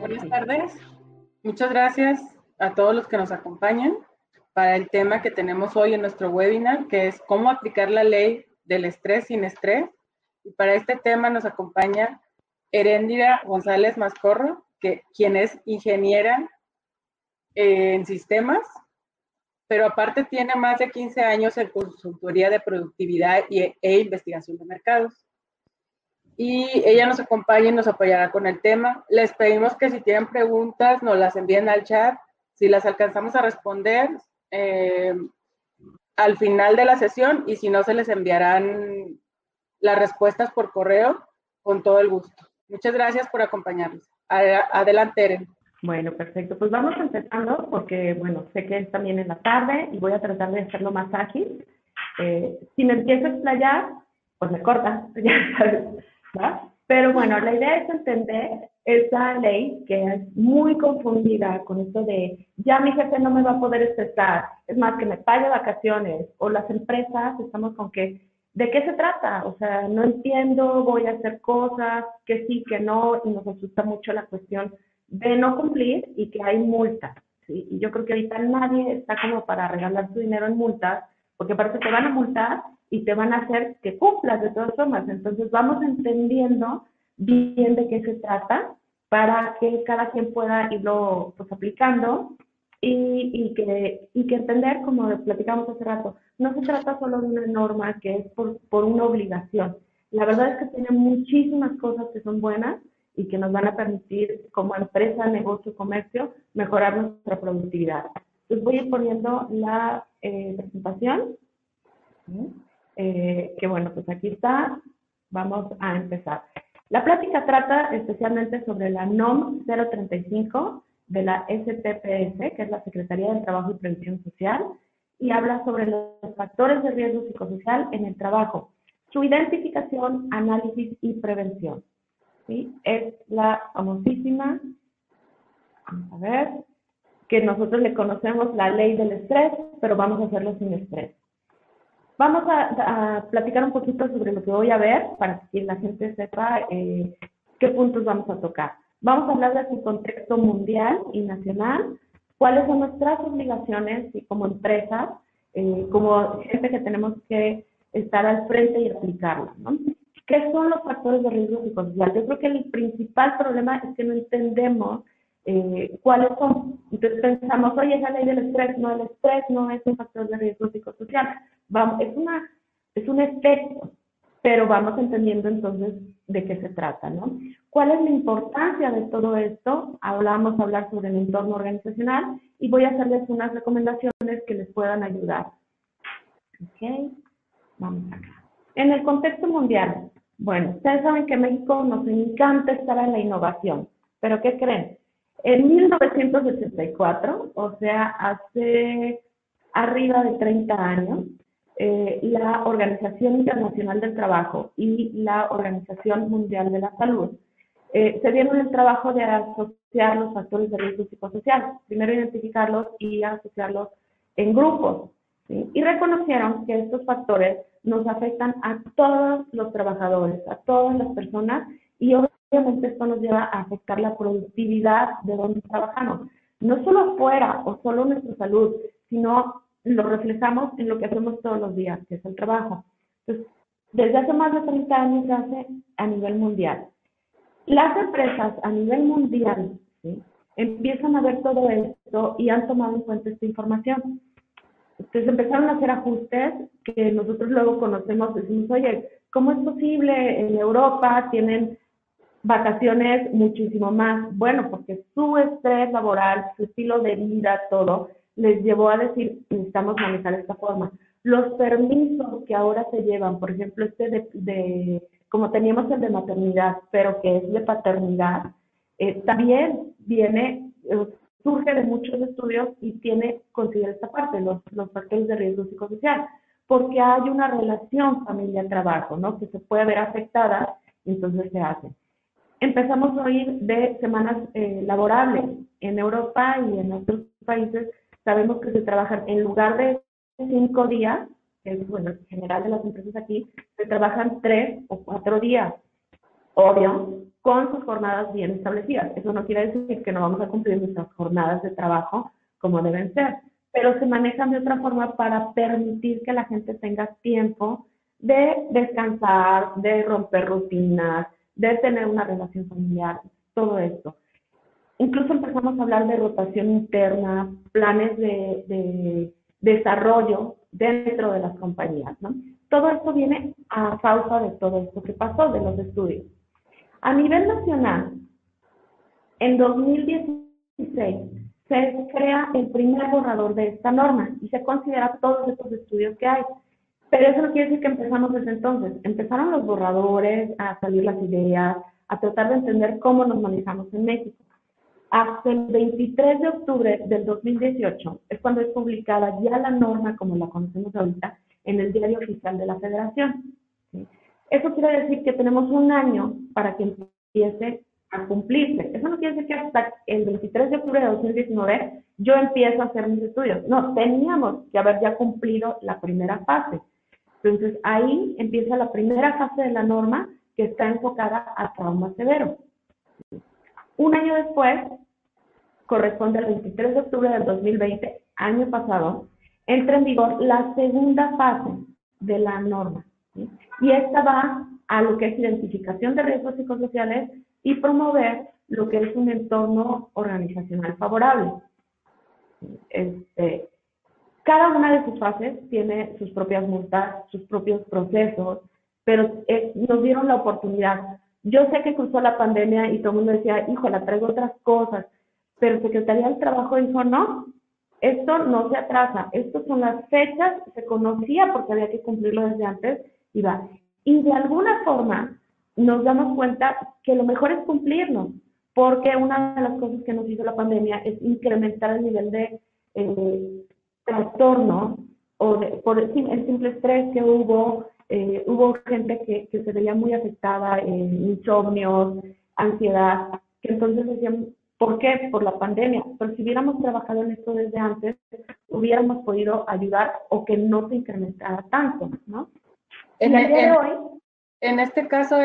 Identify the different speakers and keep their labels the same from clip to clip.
Speaker 1: Buenas tardes. Muchas gracias a todos los que nos acompañan para el tema que tenemos hoy en nuestro webinar, que es cómo aplicar la ley del estrés sin estrés. Y para este tema nos acompaña Heréndira González Mascorro, que, quien es ingeniera en sistemas, pero aparte tiene más de 15 años en consultoría de productividad y, e investigación de mercados. Y ella nos acompaña y nos apoyará con el tema. Les pedimos que si tienen preguntas nos las envíen al chat. Si las alcanzamos a responder, eh, al final de la sesión y si no, se les enviarán las respuestas por correo con todo el gusto. Muchas gracias por acompañarnos. Adelante, Eren.
Speaker 2: Bueno, perfecto. Pues vamos empezando porque, bueno, sé que es también en la tarde y voy a tratar de hacerlo más ágil. Eh, si me empiezo a explayar, pues me corta, ya sabes, Pero bueno, la idea es entender esa ley que es muy confundida con esto de ya mi jefe no me va a poder estresar, es más que me pague vacaciones o las empresas estamos con que ¿de qué se trata? O sea, no entiendo, voy a hacer cosas que sí, que no, y nos asusta mucho la cuestión de no cumplir y que hay multas. ¿sí? Y yo creo que ahorita nadie está como para regalar su dinero en multas, porque parece que te van a multar y te van a hacer que cumplas de todas formas. Entonces vamos entendiendo bien de qué se trata para que cada quien pueda irlo pues aplicando y, y, que, y que entender, como platicamos hace rato, no se trata solo de una norma que es por, por una obligación. La verdad es que tiene muchísimas cosas que son buenas y que nos van a permitir como empresa, negocio, comercio, mejorar nuestra productividad. Les voy a ir poniendo la eh, presentación. Eh, que bueno, pues aquí está. Vamos a empezar. La plática trata especialmente sobre la NOM 035 de la STPS, que es la Secretaría del Trabajo y Previsión Social, y habla sobre los factores de riesgo psicosocial en el trabajo, su identificación, análisis y prevención. ¿Sí? Es la famosísima, vamos a ver, que nosotros le conocemos la ley del estrés, pero vamos a hacerlo sin estrés. Vamos a, platicar un poquito sobre lo que voy a ver para que la gente sepa eh, qué puntos vamos a tocar. Vamos a hablar de su contexto mundial y nacional, cuáles son nuestras obligaciones y como empresas, eh, como gente que tenemos que estar al frente y aplicarla. ¿no? ¿Qué son los factores de riesgo psicosocial? Yo creo que el principal problema es que no entendemos eh, cuáles son. Entonces pensamos, oye, esa ley del estrés, no, el estrés no es un factor de riesgo psicosocial. Vamos, es, una, es un efecto, pero vamos entendiendo entonces de qué se trata, ¿no? ¿Cuál es la importancia de todo esto? Hablamos hablar sobre el entorno organizacional y voy a hacerles unas recomendaciones que les puedan ayudar. Ok, vamos acá. En el contexto mundial, bueno, ustedes saben que en México nos encanta estar en la innovación, pero ¿qué creen? En 1984, o sea, hace arriba de 30 años, eh, la Organización Internacional del Trabajo y la Organización Mundial de la Salud eh, se dieron el trabajo de asociar los factores de riesgo psicosocial, primero identificarlos y asociarlos en grupos, y reconocieron que estos factores nos afectan a todos los trabajadores, a todas las personas, y obviamente esto nos lleva a afectar la productividad de donde trabajamos, no solo afuera o solo nuestra salud, sino lo reflejamos en lo que hacemos todos los días, que es el trabajo. Entonces, desde hace más de 30 años se hace a nivel mundial. Las empresas a nivel mundial empiezan a ver todo esto y han tomado en cuenta esta información. Entonces empezaron a hacer ajustes que nosotros luego conocemos, decimos, oye, ¿cómo es posible? En Europa tienen vacaciones muchísimo más. Bueno, porque su estrés laboral, su estilo de vida, todo, les llevó a decir, necesitamos manejar esta forma. Los permisos que ahora se llevan, por ejemplo, este de, como teníamos el de maternidad, pero que es de paternidad, eh, también viene, surge de muchos estudios y tiene, considera esta parte, los, los factores de riesgo psicosocial, porque hay una relación familia-trabajo, ¿no? Que se puede ver afectada, entonces se hace. Empezamos a oír de semanas eh, laborables en Europa y en otros países sabemos que se trabajan en lugar de cinco días, que es bueno, en general de las empresas aquí, se trabajan tres o cuatro días, obvio, con sus jornadas bien establecidas. Eso no quiere decir que no vamos a cumplir nuestras jornadas de trabajo como deben ser, pero se manejan de otra forma para permitir que la gente tenga tiempo de descansar, de romper rutinas, de tener una relación familiar, todo esto. Incluso empezamos a hablar de rotación interna, planes de, desarrollo dentro de las compañías. ¿no? Todo esto viene a causa de todo esto que pasó, de los estudios. A nivel nacional, en 2016 se crea el primer borrador de esta norma y se considera todos estos estudios que hay. Pero eso no quiere decir que empezamos desde entonces. Empezaron los borradores, a salir las ideas, a tratar de entender cómo nos manejamos en México. Hasta el 23 de octubre del 2018 es cuando es publicada ya la norma como la conocemos ahorita en el diario oficial de la Federación. Eso quiere decir que tenemos un año para que empiece a cumplirse. Eso no quiere decir que hasta el 23 de octubre de 2019 yo empiezo a hacer mis estudios. No, teníamos que haber ya cumplido la primera fase. Entonces ahí empieza la primera fase de la norma que está enfocada a trauma severo. Un año después, corresponde al 23 de octubre del 2020, año pasado, entra en vigor la segunda fase de la norma. Y esta va a lo que es identificación de riesgos psicosociales y promover lo que es un entorno organizacional favorable. Este, cada una de sus fases tiene sus propias multas, sus propios procesos, pero eh, nos dieron la oportunidad yo sé que cruzó la pandemia y todo el mundo decía, híjole, traigo otras cosas, pero Secretaría del Trabajo dijo, no, esto no se atrasa, estas son las fechas, se conocía porque había que cumplirlo desde antes y va. Y de alguna forma nos damos cuenta que lo mejor es cumplirnos, porque una de las cosas que nos hizo la pandemia es incrementar el nivel de eh, trastorno o de, por el simple estrés que hubo, eh, hubo gente que, que, se veía muy afectada, en eh, insomnios, ansiedad, que entonces decían, ¿por qué? Por la pandemia. Pero si hubiéramos trabajado en esto desde antes, hubiéramos podido ayudar o que no se incrementara tanto, ¿no?
Speaker 1: En, el día de hoy, en este caso,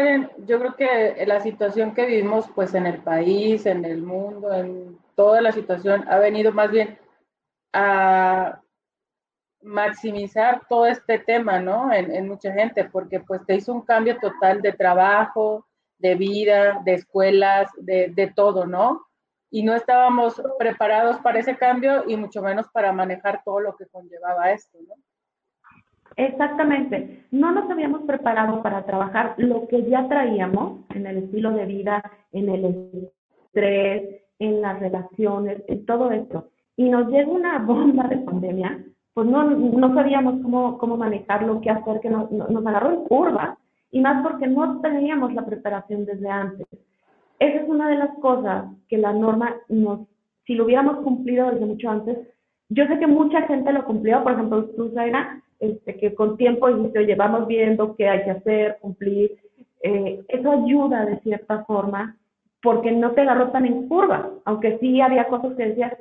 Speaker 1: yo creo que la situación que vivimos pues en el país, en el mundo, en toda la situación, ha venido más bien a maximizar todo este tema, ¿no? En, mucha gente, porque pues te hizo un cambio total de trabajo, de vida, de escuelas, de, de todo, ¿no? Y no estábamos preparados para ese cambio y mucho menos para manejar todo lo que conllevaba esto, ¿no?
Speaker 2: Exactamente. No nos habíamos preparado para trabajar lo que ya traíamos en el estilo de vida, en el estrés, en las relaciones, en todo esto. Y nos llega una bomba de pandemia pues no, no sabíamos cómo, cómo manejarlo, qué hacer, que nos, nos agarró en curva, y más porque no teníamos la preparación desde antes. Esa es una de las cosas que la norma nos, si lo hubiéramos cumplido desde mucho antes, yo sé que mucha gente lo cumplió, por ejemplo, tú, Zaira, este, que con tiempo dijiste, oye, vamos viendo qué hay que hacer, cumplir. Eh, eso ayuda de cierta forma, porque no te agarró tan en curva, aunque sí había cosas que decías,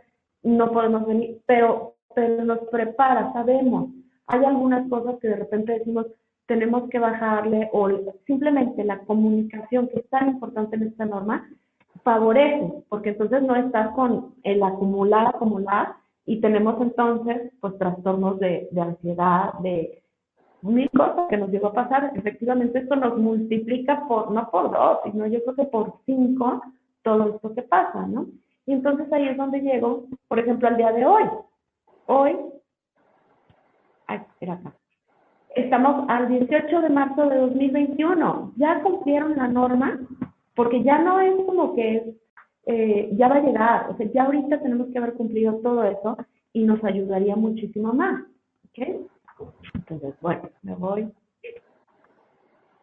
Speaker 2: no podemos venir, pero pero nos prepara, sabemos. Hay algunas cosas que de repente decimos, tenemos que bajarle o simplemente la comunicación que es tan importante en esta norma favorece, porque entonces no estás con el acumular, acumular y tenemos entonces pues trastornos de, de ansiedad, de mil cosas que nos llegó a pasar. Efectivamente esto nos multiplica por, no por dos, sino yo creo que por cinco todo esto que pasa, ¿no? Y entonces ahí es donde llego, por ejemplo, al día de hoy. Hoy, estamos al 18 de marzo de 2021. Ya cumplieron la norma, porque ya no es como que eh, ya va a llegar. O sea, ya ahorita tenemos que haber cumplido todo eso y nos ayudaría muchísimo más. ¿Ok? Entonces, bueno, me voy.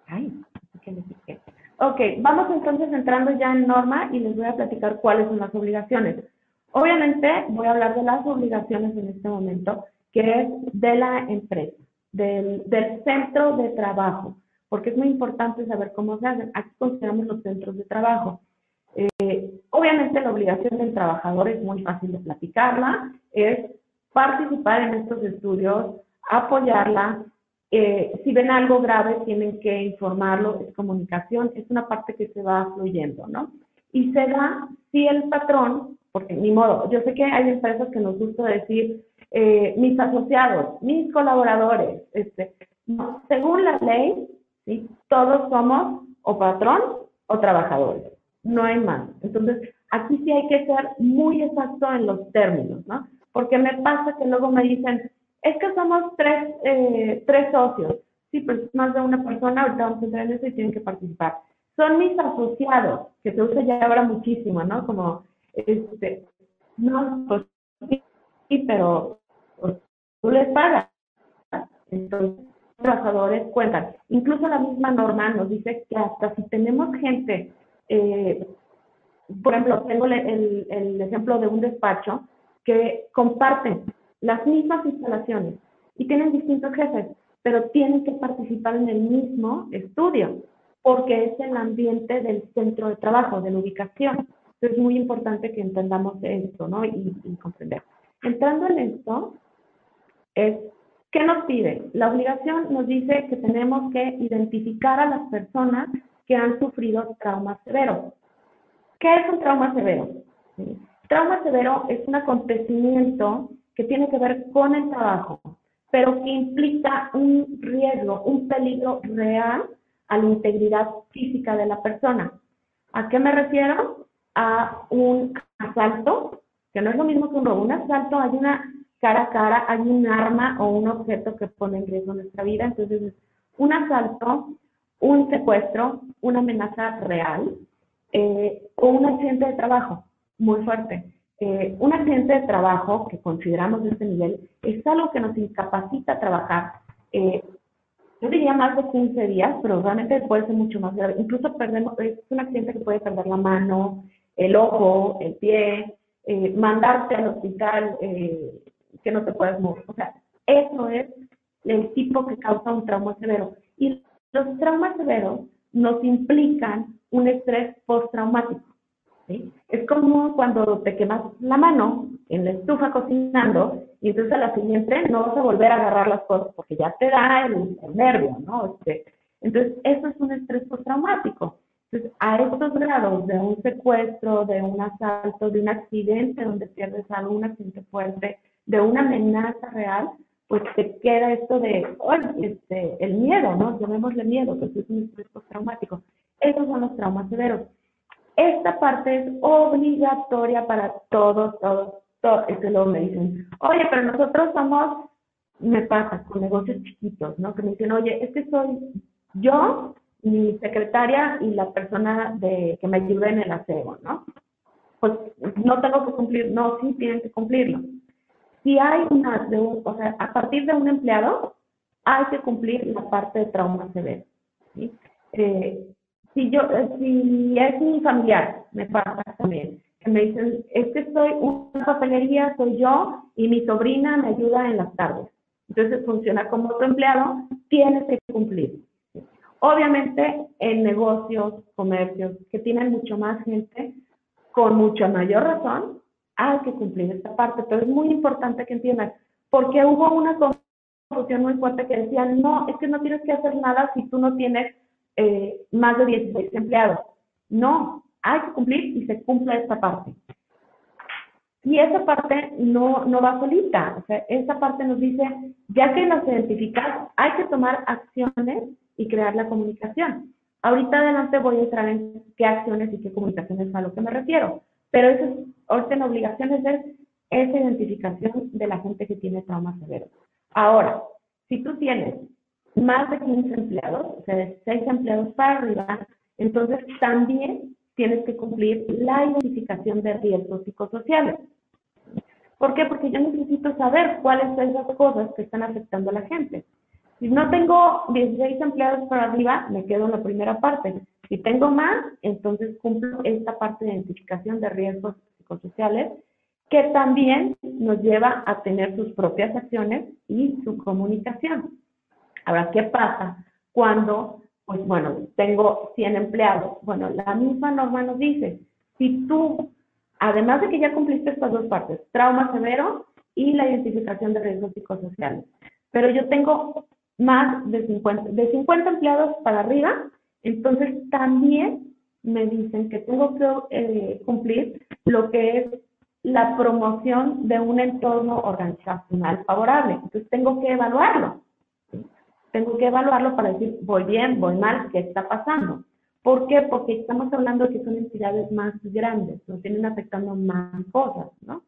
Speaker 2: Ay, ¿qué les dije? Ok, vamos entonces entrando ya en norma y les voy a platicar cuáles son las obligaciones. Obviamente voy a hablar de las obligaciones en este momento, que es de la empresa, del, centro de trabajo, porque es muy importante saber cómo se hacen. Aquí consideramos los centros de trabajo. Eh, obviamente la obligación del trabajador es muy fácil de platicarla, es participar en estos estudios, apoyarla, Eh, si ven algo grave, tienen que informarlo, es comunicación, es una parte que se va fluyendo, ¿no? Y se da si el patrón, porque ni modo, yo sé que hay empresas que nos gusta decir eh, mis asociados, mis colaboradores, este, no, según la ley, ¿sí? todos somos o patrón o trabajadores, no hay más. Entonces, aquí sí hay que ser muy exacto en los términos, ¿no? Porque me pasa que luego me dicen, es que somos tres, eh, tres socios. Sí, pues más de una persona, ahorita vamos a entrar en eso y tienen que participar. Son mis asociados, que se usa ya ahora muchísimo, ¿no? Como, este, no, pues sí, pero pues, tú les pagas. Entonces, trabajadores cuentan. Incluso la misma norma nos dice que hasta si tenemos gente, eh, por ejemplo, tengo el, el ejemplo de un despacho que comparten las mismas instalaciones y tienen distintos jefes, pero tienen que participar en el mismo estudio porque es el ambiente del centro de trabajo, de la ubicación. Entonces es muy importante que entendamos esto, ¿no? Y, y comprender. Entrando en esto, es, ¿qué nos pide? La obligación nos dice que tenemos que identificar a las personas que han sufrido trauma severo. ¿Qué es un trauma severo? Trauma severo es un acontecimiento que tiene que ver con el trabajo, pero que implica un riesgo, un peligro real a la integridad física de la persona. ¿A qué me refiero? A un asalto, que no es lo mismo que un robo. Un asalto hay una cara a cara, hay un arma o un objeto que pone en riesgo nuestra vida. Entonces, un asalto, un secuestro, una amenaza real eh, o un accidente de trabajo muy fuerte. Eh, un accidente de trabajo que consideramos de este nivel es algo que nos incapacita a trabajar. Eh, yo diría más de 15 días, pero realmente puede ser mucho más grave. Incluso perdemos, es un accidente que puede perder la mano, el ojo, el pie, eh, mandarte al hospital que no te puedes mover. O sea, eso es el tipo que causa un trauma severo. Los traumas severos nos implican un estrés postraumático. Es como cuando te quemas la mano en la estufa cocinando y entonces a la siguiente no vas a volver a agarrar las cosas porque ya te da el, nervio, ¿no? Este, entonces, eso es un estrés postraumático. Entonces, a estos grados de un secuestro, de un asalto, de un accidente donde pierdes algo, un accidente fuerte, de una amenaza real, pues te queda esto de, este, el miedo, ¿no? Llamémosle miedo, que es un estrés postraumático. Esos son los traumas severos. Esta parte es obligatoria para todos, todos, todos. Es que luego me dicen, oye, pero nosotros somos, me pasa con negocios chiquitos, ¿no? Que me dicen, oye, es que soy yo, mi secretaria y la persona de, que me ayuda en el aseo, ¿no? Pues no tengo que cumplir, no, sí tienen que cumplirlo. Si hay una, de un, o sea, a partir de un empleado, hay que cumplir la parte de trauma severo. ¿sí? Eh, si yo, eh, si es mi familiar, me pasa también, que me dicen, es que soy una papelería, soy yo, y mi sobrina me ayuda en las tardes. Entonces funciona como otro empleado, tienes que cumplir. Obviamente en negocios, comercios, que tienen mucho más gente, con mucha mayor razón, hay que cumplir esta parte. Pero es muy importante que entiendan, porque hubo una confusión muy fuerte que decían, no, es que no tienes que hacer nada si tú no tienes eh, más de 16 empleados. No, hay que cumplir y se cumple esta parte. Y esa parte no, no va solita, o sea, esa parte nos dice, ya que nos identificamos, hay que tomar acciones y crear la comunicación. Ahorita adelante voy a entrar en qué acciones y qué comunicaciones a lo que me refiero, pero eso es, orden obligación es esa identificación de la gente que tiene trauma severo. Ahora, si tú tienes más de 15 empleados, o sea, de 6 empleados para arriba, entonces también tienes que cumplir la identificación de riesgos psicosociales. ¿Por qué? Porque yo necesito saber cuáles son esas cosas que están afectando a la gente. Si no tengo 16 empleados para arriba, me quedo en la primera parte. Si tengo más, entonces cumplo esta parte de identificación de riesgos psicosociales, que también nos lleva a tener sus propias acciones y su comunicación. Ahora, ¿qué pasa cuando, pues bueno, tengo 100 empleados? Bueno, la misma norma nos dice, si tú, además de que ya cumpliste estas dos partes, trauma severo y la identificación de riesgos psicosociales, pero yo tengo más de 50, de 50 empleados para arriba, entonces también me dicen que tengo que eh, cumplir lo que es la promoción de un entorno organizacional favorable. Entonces tengo que evaluarlo. Tengo que evaluarlo para decir, voy bien, voy mal, qué está pasando. ¿Por qué? Porque estamos hablando de que son entidades más grandes, nos tienen afectando más cosas, ¿no?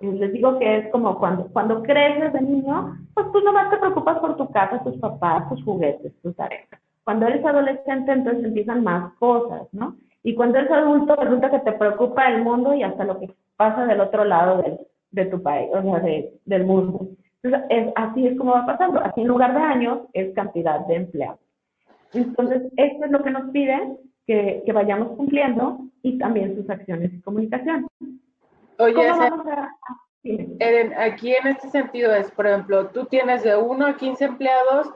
Speaker 2: Eh, les digo que es como cuando, cuando creces de niño, pues tú nomás te preocupas por tu casa, tus papás, tus juguetes, tus tareas. Cuando eres adolescente, entonces empiezan más cosas, ¿no? Y cuando eres adulto, resulta que te preocupa el mundo y hasta lo que pasa del otro lado de tu país, o sea, del mundo. Entonces, es, así es como va pasando. Así en lugar de años, es cantidad de empleados. Entonces, esto es lo que nos piden que, que vayamos cumpliendo y también sus acciones y comunicación.
Speaker 1: Oye, Eren, aquí en este sentido es, por ejemplo, tú tienes de 1 a 15 empleados,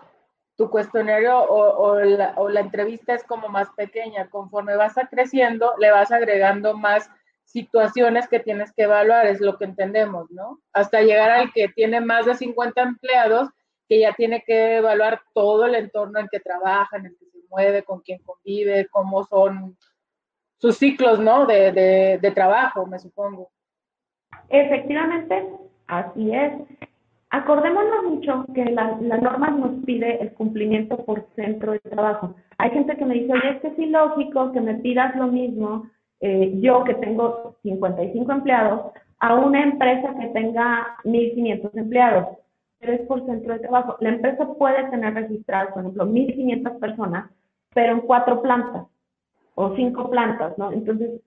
Speaker 1: tu cuestionario o, la, entrevista es como más pequeña. Conforme vas a creciendo, le vas agregando más situaciones que tienes que evaluar, es lo que entendemos, ¿no? Hasta llegar al que tiene más de 50 empleados, que ya tiene que evaluar todo el entorno en que trabaja, en el que se mueve, con quién convive, cómo son sus ciclos, ¿no? De, de, de trabajo, me supongo.
Speaker 2: Efectivamente, así es. Acordémonos mucho que la, la, norma nos pide el cumplimiento por centro de trabajo. Hay gente que me dice, oye, es que es ilógico que me pidas lo mismo eh, yo que tengo 55 empleados a una empresa que tenga 1.500 empleados. Pero es por centro de trabajo. La empresa puede tener registradas, por ejemplo, 1.500 personas, pero en cuatro plantas o cinco plantas, ¿no? Entonces,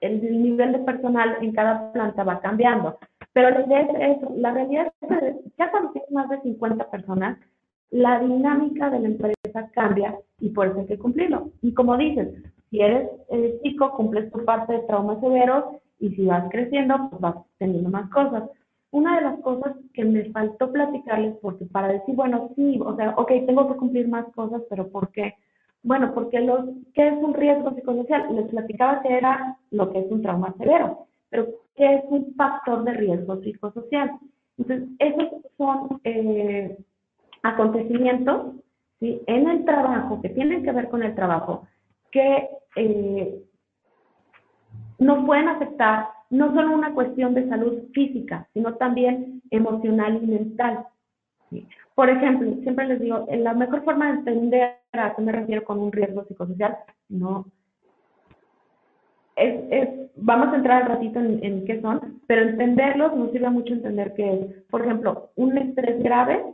Speaker 2: el nivel de personal en cada planta va cambiando. Pero la idea es eso, la realidad es que ya cuando tienes más de 50 personas, la dinámica de la empresa cambia y por eso hay que cumplirlo. Y como dices, si eres eh, chico, cumples tu parte de traumas severos y si vas creciendo, pues vas teniendo más cosas. Una de las cosas que me faltó platicarles, porque para decir, bueno, sí, o sea, ok, tengo que cumplir más cosas, pero ¿por qué? Bueno, porque los, ¿qué es un riesgo psicosocial? Les platicaba que era lo que es un trauma severo, pero ¿qué es un factor de riesgo psicosocial? Entonces, esos son eh, acontecimientos ¿sí? en el trabajo, que tienen que ver con el trabajo, que eh, nos pueden afectar no solo una cuestión de salud física, sino también emocional y mental. Por ejemplo, siempre les digo, la mejor forma de entender a qué me refiero con un riesgo psicosocial, no. Es, es, vamos a entrar al ratito en, en, qué son, pero entenderlos nos sirve mucho entender que es, por ejemplo, un estrés grave,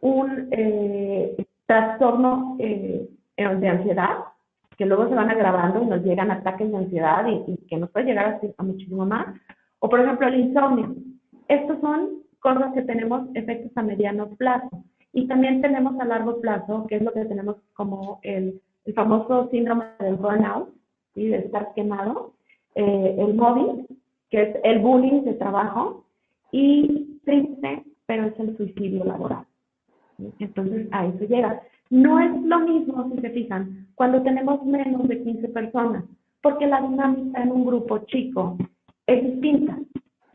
Speaker 2: un eh, trastorno eh, de ansiedad, que luego se van agravando y nos llegan ataques de ansiedad y, y que nos puede llegar a, a muchísimo más. O, por ejemplo, el insomnio. Estos son cosas que tenemos efectos a mediano plazo. Y también tenemos a largo plazo, que es lo que tenemos como el, el famoso síndrome del burnout, de estar quemado, eh, el móvil, que es el bullying de trabajo, y triste, pero es el suicidio laboral. Entonces, a eso llega. No es lo mismo, si se fijan, cuando tenemos menos de 15 personas, porque la dinámica en un grupo chico es distinta.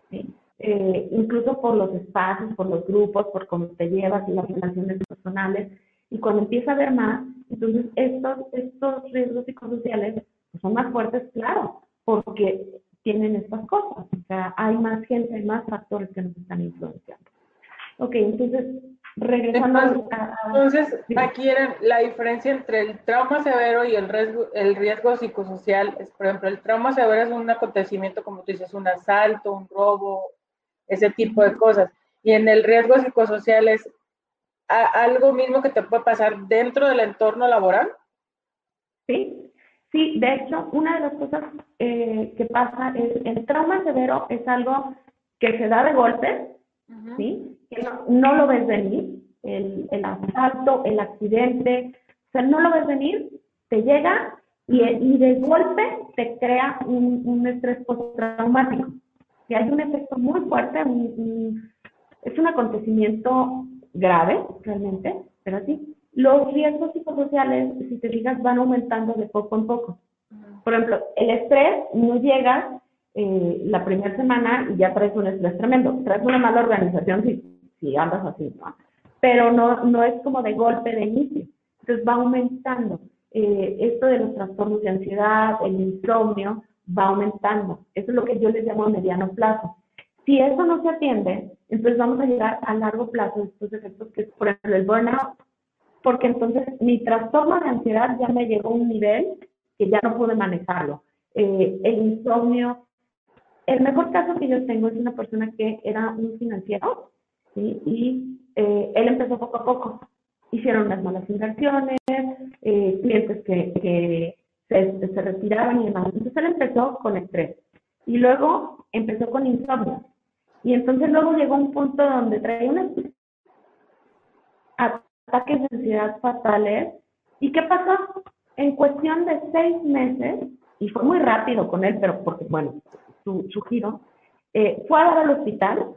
Speaker 2: ¿sí? eh, incluso por los espacios, por los grupos, por cómo te llevas y las relaciones personales. Y cuando empieza a haber más, entonces estos, estos riesgos psicosociales pues, son más fuertes, claro, porque tienen estas cosas. O sea, hay más gente, hay más factores que nos están influenciando. Ok, entonces, regresando
Speaker 1: entonces, a... Entonces, aquí la diferencia entre el trauma severo y el riesgo, el riesgo psicosocial es, por ejemplo, el trauma severo es un acontecimiento, como tú dices, un asalto, un robo, ese tipo de cosas. Y en el riesgo psicosocial es algo mismo que te puede pasar dentro del entorno laboral.
Speaker 2: Sí, sí, de hecho, una de las cosas eh, que pasa es el trauma severo es algo que se da de golpe, ¿sí? Que no, lo ves venir, el, el asalto, el accidente, o sea, no lo ves venir, te llega y, y de golpe te crea un, un estrés postraumático que hay un efecto muy fuerte, es un acontecimiento grave realmente, pero sí. Los riesgos psicosociales, si te fijas, van aumentando de poco en poco. Por ejemplo, el estrés no llega eh, la primera semana y ya traes un estrés tremendo. Traes una mala organización si, si andas así, ¿no? pero no, no es como de golpe de inicio. Entonces va aumentando. Eh, esto de los trastornos de ansiedad, el insomnio, va aumentando. Eso es lo que yo les llamo a mediano plazo. Si eso no se atiende, entonces vamos a llegar a largo plazo estos efectos que es, por ejemplo, el burnout, porque entonces mi trastorno de ansiedad ya me llegó a un nivel que ya no pude manejarlo. Eh, el insomnio, el mejor caso que yo tengo es una persona que era un financiero y eh, él empezó poco a poco. Hicieron unas malas inversiones, eh, clientes que, que se, se, retiraban y demás. Entonces él empezó con estrés y luego empezó con insomnio. Y entonces luego llegó un punto donde traía unos ataques de ansiedad fatales. ¿Y qué pasó? En cuestión de seis meses, y fue muy rápido con él, pero porque, bueno, su, su giro, eh, fue a dar al hospital,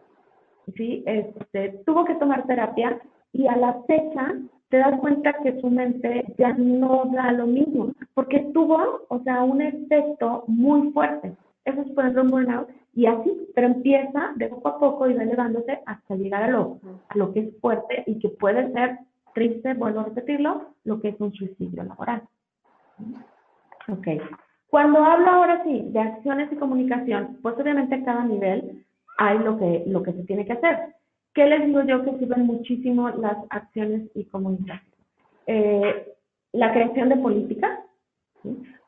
Speaker 2: ¿sí? Este, tuvo que tomar terapia y a la fecha te das cuenta que su mente ya no da lo mismo, porque tuvo, o sea, un efecto muy fuerte. Eso es, por un burnout, y así, pero empieza de poco a poco y va elevándose hasta llegar a lo, a lo que es fuerte y que puede ser triste, vuelvo a repetirlo, lo que es un suicidio laboral. Ok. Cuando hablo ahora sí de acciones y comunicación, pues obviamente a cada nivel hay lo que, lo que se tiene que hacer. ¿Qué les digo yo que sirven muchísimo las acciones y comunicación? Eh, la creación de políticas.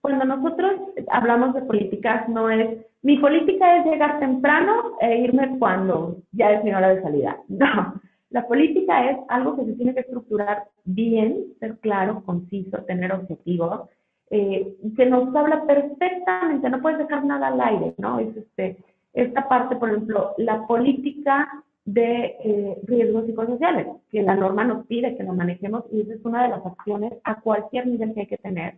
Speaker 2: Cuando nosotros hablamos de políticas, no es, mi política es llegar temprano e irme cuando ya es mi hora de salida. No, la política es algo que se tiene que estructurar bien, ser claro, conciso, tener objetivos. Eh, se nos habla perfectamente, no puedes dejar nada al aire, ¿no? Es este, esta parte, por ejemplo, la política de eh, riesgos psicosociales, que la norma nos pide que lo manejemos y esa es una de las acciones a cualquier nivel que hay que tener,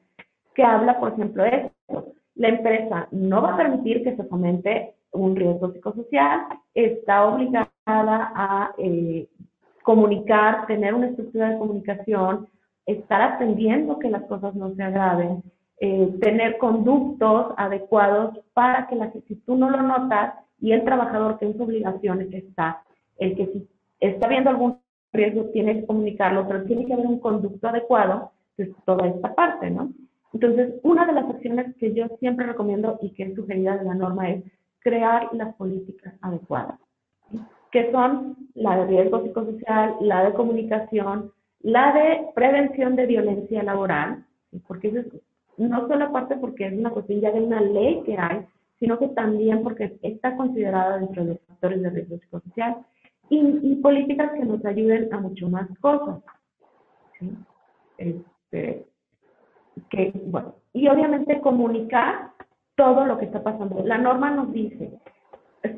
Speaker 2: que habla, por ejemplo, de esto. La empresa no va a permitir que se fomente un riesgo psicosocial, está obligada a eh, comunicar, tener una estructura de comunicación, estar atendiendo que las cosas no se agraven, eh, tener conductos adecuados para que la, si tú no lo notas y el trabajador que en su obligación está, el que si está viendo algún riesgo tiene que comunicarlo, pero tiene que haber un conducto adecuado, pues toda esta parte, ¿no? Entonces, una de las acciones que yo siempre recomiendo y que es sugerida de la norma es crear las políticas adecuadas, que son la de riesgo psicosocial, la de comunicación, la de prevención de violencia laboral, porque eso es, no solo aparte porque es una cuestión ya de una ley que hay, sino que también porque está considerada dentro de los factores de riesgo psicosocial y, políticas que nos ayuden a mucho más cosas. Este, que, bueno, y obviamente comunicar todo lo que está pasando. La norma nos dice,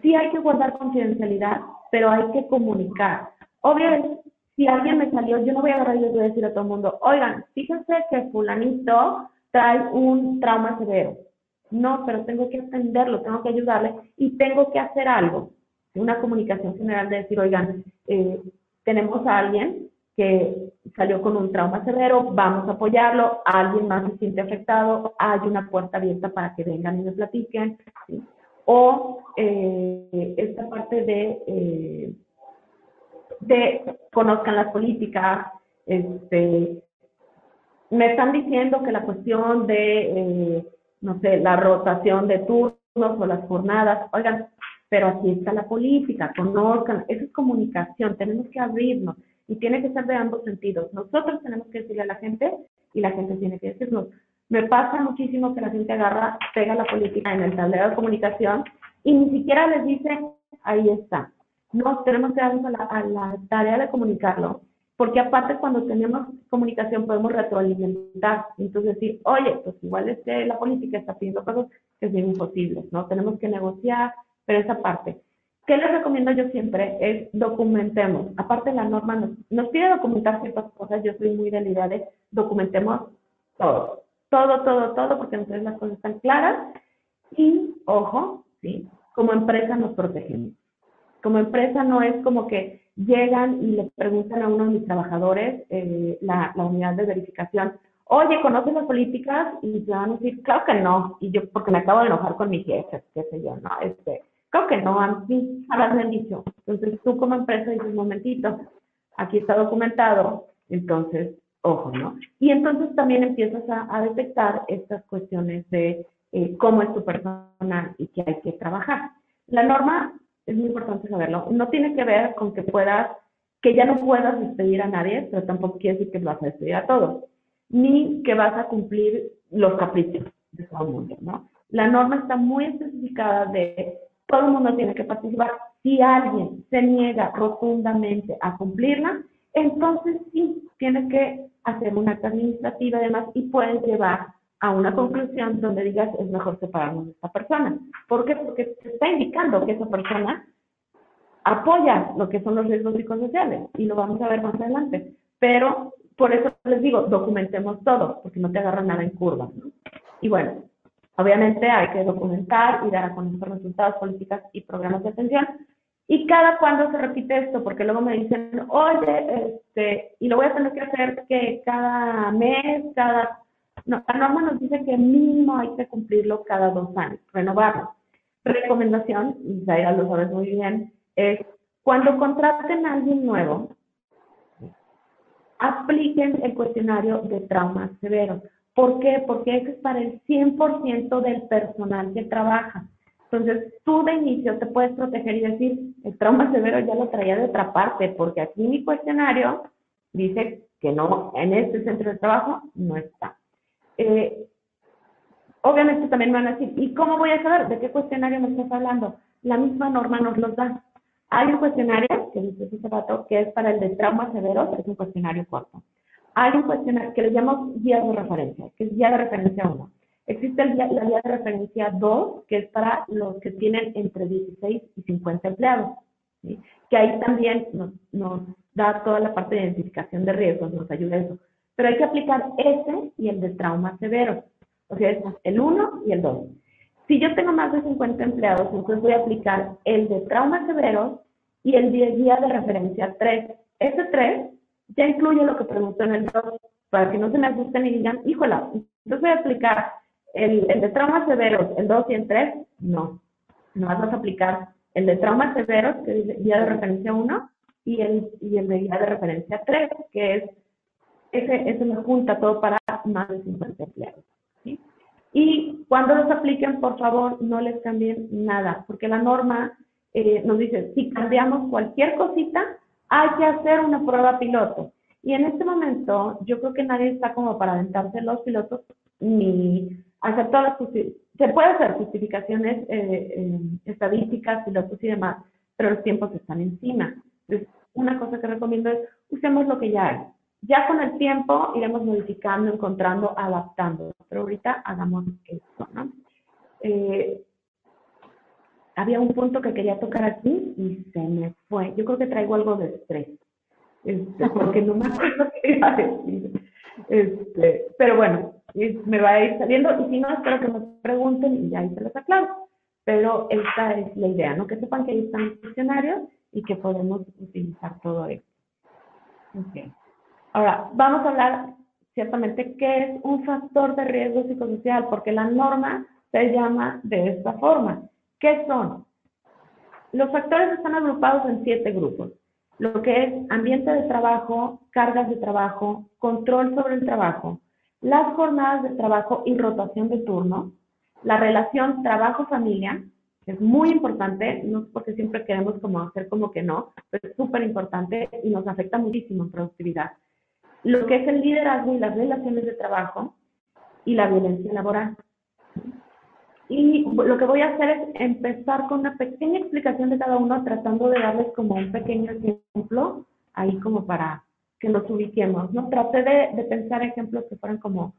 Speaker 2: sí hay que guardar confidencialidad, pero hay que comunicar. Obviamente, si alguien me salió, yo no voy a agarrar y voy a decir a todo el mundo, oigan, fíjense que fulanito trae un trauma severo. No, pero tengo que atenderlo, tengo que ayudarle y tengo que hacer algo una comunicación general de decir, oigan, eh, tenemos a alguien que salió con un trauma severo, vamos a apoyarlo, alguien más se siente afectado, hay una puerta abierta para que vengan y me platiquen, o eh, esta parte de, eh, de conozcan las políticas, este, me están diciendo que la cuestión de, no sé, la rotación de turnos o las jornadas, oigan, pero aquí está la política, conozcan, eso es comunicación, tenemos que abrirnos y tiene que ser de ambos sentidos. Nosotros tenemos que decirle a la gente y la gente tiene que decirnos. Me pasa muchísimo que la gente agarra, pega la política en el tablero de comunicación y ni siquiera les dice, ahí está. No, tenemos que darnos a la, a la tarea de comunicarlo, porque aparte cuando tenemos comunicación podemos retroalimentar, entonces decir, oye, pues igual es que la política está pidiendo cosas que son imposibles, ¿no? Tenemos que negociar, pero esa parte. ¿Qué les recomiendo yo siempre? Es documentemos. Aparte la norma nos, nos pide documentar ciertas cosas, yo soy muy de la idea de documentemos todo, todo, todo, todo, porque entonces las cosas están claras y, ojo, ¿sí? como empresa nos protegemos. Como empresa no es como que llegan y le preguntan a uno de mis trabajadores, eh, la, la unidad de verificación, oye, ¿conoces las políticas? Y te van a decir, claro que no. Y yo, porque me acabo de enojar con mi jefe, qué sé yo, no, este, Creo que no, a mí me dicho. Entonces tú como empresa dices, momentito, aquí está documentado, entonces, ojo, ¿no? Y entonces también empiezas a, detectar estas cuestiones de eh, cómo es tu persona y qué hay que trabajar. La norma, es muy importante saberlo, no tiene que ver con que puedas, que ya no puedas despedir a nadie, pero tampoco quiere decir que vas a despedir a todos, ni que vas a cumplir los caprichos de todo el mundo, ¿no? La norma está muy especificada de todo el mundo tiene que participar. Si alguien se niega rotundamente a cumplirla, entonces sí, tiene que hacer una acta administrativa y demás y puedes llevar a una conclusión donde digas es mejor separarnos de esta persona. ¿Por qué? Porque te está indicando que esa persona apoya lo que son los riesgos psicosociales y lo vamos a ver más adelante. Pero por eso les digo, documentemos todo, porque no te agarra nada en curva. Y bueno, obviamente hay que documentar y dar a conocer resultados, políticas y programas de atención. ¿Y cada cuándo se repite esto? Porque luego me dicen, oye, este, y lo voy a tener que hacer que cada mes, cada... No, la norma nos dice que mínimo hay que cumplirlo cada dos años, renovarlo. Recomendación, y ya lo sabes muy bien, es cuando contraten a alguien nuevo, apliquen el cuestionario de traumas severos. ¿Por qué? Porque es para el 100% del personal que trabaja. Entonces, tú de inicio te puedes proteger y decir, el trauma severo ya lo traía de otra parte, porque aquí mi cuestionario dice que no, en este centro de trabajo no está. Eh, obviamente también me van a decir, ¿y cómo voy a saber de qué cuestionario me estás hablando? La misma norma nos los da. Hay un cuestionario, que dice ese rato, que es para el de traumas severos, es un cuestionario corto. Hay un cuestionario que le llamamos guía de referencia, que es guía de referencia 1. Existe la guía de referencia 2, que es para los que tienen entre 16 y 50 empleados, que ahí también nos, nos, da toda la parte de identificación de riesgos, nos ayuda eso. Pero hay que aplicar ese y el de traumas severos, o sea, es el 1 y el 2. Si yo tengo más de 50 empleados, entonces voy a aplicar el de traumas severos y el de guía de referencia 3. Ese 3 ya incluye lo que preguntó en el 2, para que no se me asusten y digan, híjola, entonces voy a aplicar el, de traumas severos, el 2 y el 3, no. No vas a aplicar el de traumas severos, que es guía de referencia 1, y el, y el de guía de referencia 3, que es, ese, ese me junta todo para más de 50 empleados. Y cuando los apliquen, por favor, no les cambien nada, porque la norma eh, nos dice, si cambiamos cualquier cosita, hay que hacer una prueba piloto. Y en este momento, yo creo que nadie está como para aventarse los pilotos ni todas las Se puede hacer justificaciones eh, eh, estadísticas, y demás, pero los tiempos están encima. Entonces, una cosa que recomiendo es usemos lo que ya hay. Ya con el tiempo iremos modificando, encontrando, adaptando, pero ahorita hagamos esto, ¿no? Eh, había un punto que quería tocar aquí y se me fue. Yo creo que traigo algo de estrés, este, porque no me acuerdo qué iba a decir. Este, pero bueno, me va a ir saliendo y si no, espero que me pregunten y ahí se los aclaro. Pero esta es la idea, ¿no? Que sepan que ahí están los cuestionarios y que podemos utilizar todo esto. Okay. Ahora, vamos a hablar ciertamente qué es un factor de riesgo psicosocial, porque la norma se llama de esta forma. ¿Qué son? Los factores están agrupados en siete grupos. Lo que es ambiente de trabajo, cargas de trabajo, control sobre el trabajo, las jornadas de trabajo y rotación de turno, la relación trabajo-familia, que es muy importante, no porque siempre queremos como hacer como que no, pero es súper importante y nos afecta muchísimo en productividad lo que es el liderazgo y las relaciones de trabajo y la violencia laboral. Y lo que voy a hacer es empezar con una pequeña explicación de cada uno, tratando de darles como un pequeño ejemplo, ahí como para que nos ubiquemos, ¿no? Traté de, pensar ejemplos que fueran como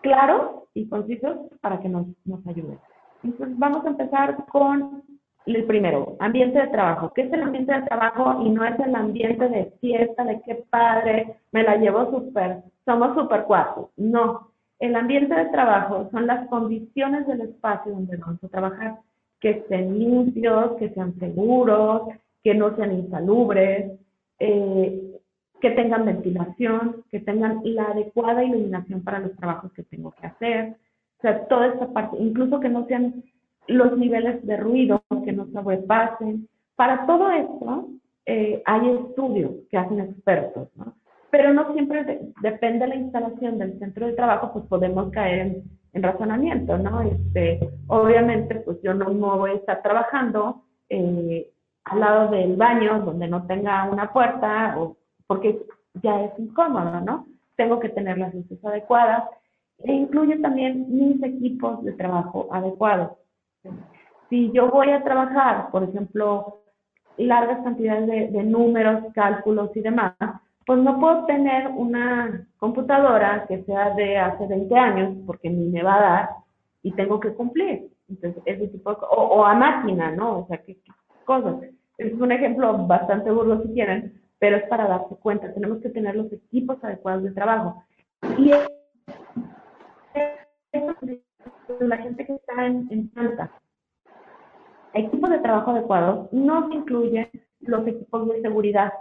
Speaker 2: claros y concisos para que nos, nos ayuden. Entonces vamos a empezar con el primero, ambiente de trabajo. ¿Qué es el ambiente de trabajo? Y no es el ambiente de fiesta, de qué padre, me la llevo súper, somos súper cuatro. No, el ambiente de trabajo son las condiciones del espacio donde vamos a trabajar. Que estén limpios, que sean seguros, que no sean insalubres, eh, que tengan ventilación, que tengan la adecuada iluminación para los trabajos que tengo que hacer. O sea, toda esta parte, incluso que no sean los niveles de ruido que no se sobrepasen. Para todo esto, eh, hay estudios que hacen expertos, ¿no? Pero no siempre depende de la instalación del centro de trabajo, pues podemos caer en, en razonamiento, ¿no? Este, obviamente, pues yo no, voy a estar trabajando eh, al lado del baño donde no tenga una puerta, o porque ya es incómodo, ¿no? Tengo que tener las luces adecuadas e incluye también mis equipos de trabajo adecuados. Si yo voy a trabajar, por ejemplo, largas cantidades de, de números, cálculos y demás, pues no puedo tener una computadora que sea de hace 20 años porque ni me va a dar y tengo que cumplir. Entonces, ese tipo de, o, o a máquina, ¿no? O sea, qué, cosas. Es un ejemplo bastante burdo si quieren, pero es para darse cuenta. Tenemos que tener los equipos adecuados de trabajo. Y la gente que está en, en planta, equipos de trabajo adecuados no se incluyen los equipos de seguridad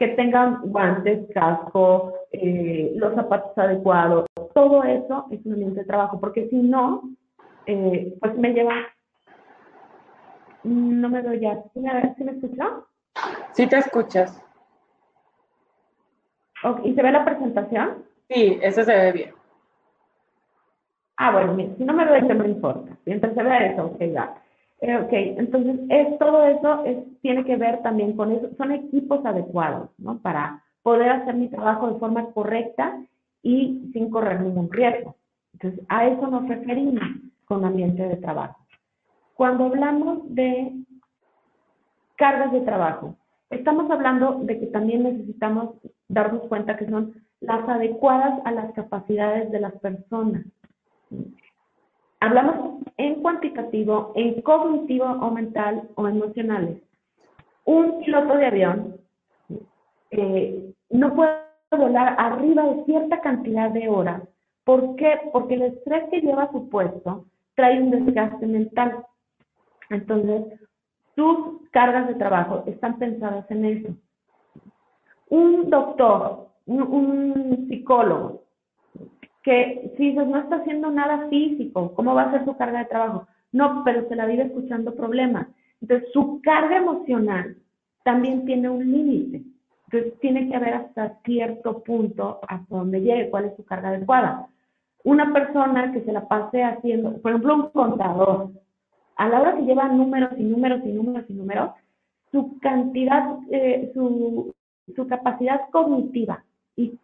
Speaker 2: que tengan guantes, casco, eh, los zapatos adecuados, todo eso es un ambiente de trabajo, porque si no, eh, pues me lleva, no me doy ya, ¿sí me, ¿sí me escucha?
Speaker 1: Sí te escuchas.
Speaker 2: ¿Y se ve la presentación?
Speaker 1: Sí, eso se ve bien.
Speaker 2: Ah, bueno, si no me doy, no importa. Mientras se vea eso, ok, ya. Eh, ok, entonces es, todo eso es, tiene que ver también con eso, son equipos adecuados, ¿no? Para poder hacer mi trabajo de forma correcta y sin correr ningún riesgo. Entonces, a eso nos referimos con ambiente de trabajo. Cuando hablamos de cargas de trabajo, estamos hablando de que también necesitamos darnos cuenta que son las adecuadas a las capacidades de las personas. Hablamos en cuantitativo, en cognitivo o mental o emocionales. Un piloto de avión eh, no puede volar arriba de cierta cantidad de horas. ¿Por qué? Porque el estrés que lleva su puesto trae un desgaste mental. Entonces, sus cargas de trabajo están pensadas en eso. Un doctor, un psicólogo, que si no está haciendo nada físico, ¿cómo va a ser su carga de trabajo? No, pero se la vive escuchando problemas. Entonces, su carga emocional también tiene un límite. Entonces, tiene que haber hasta cierto punto hasta donde llegue, cuál es su carga adecuada. Una persona que se la pase haciendo, por ejemplo, un contador, a la hora que lleva números y números y números y números, su cantidad, eh, su, su capacidad cognitiva y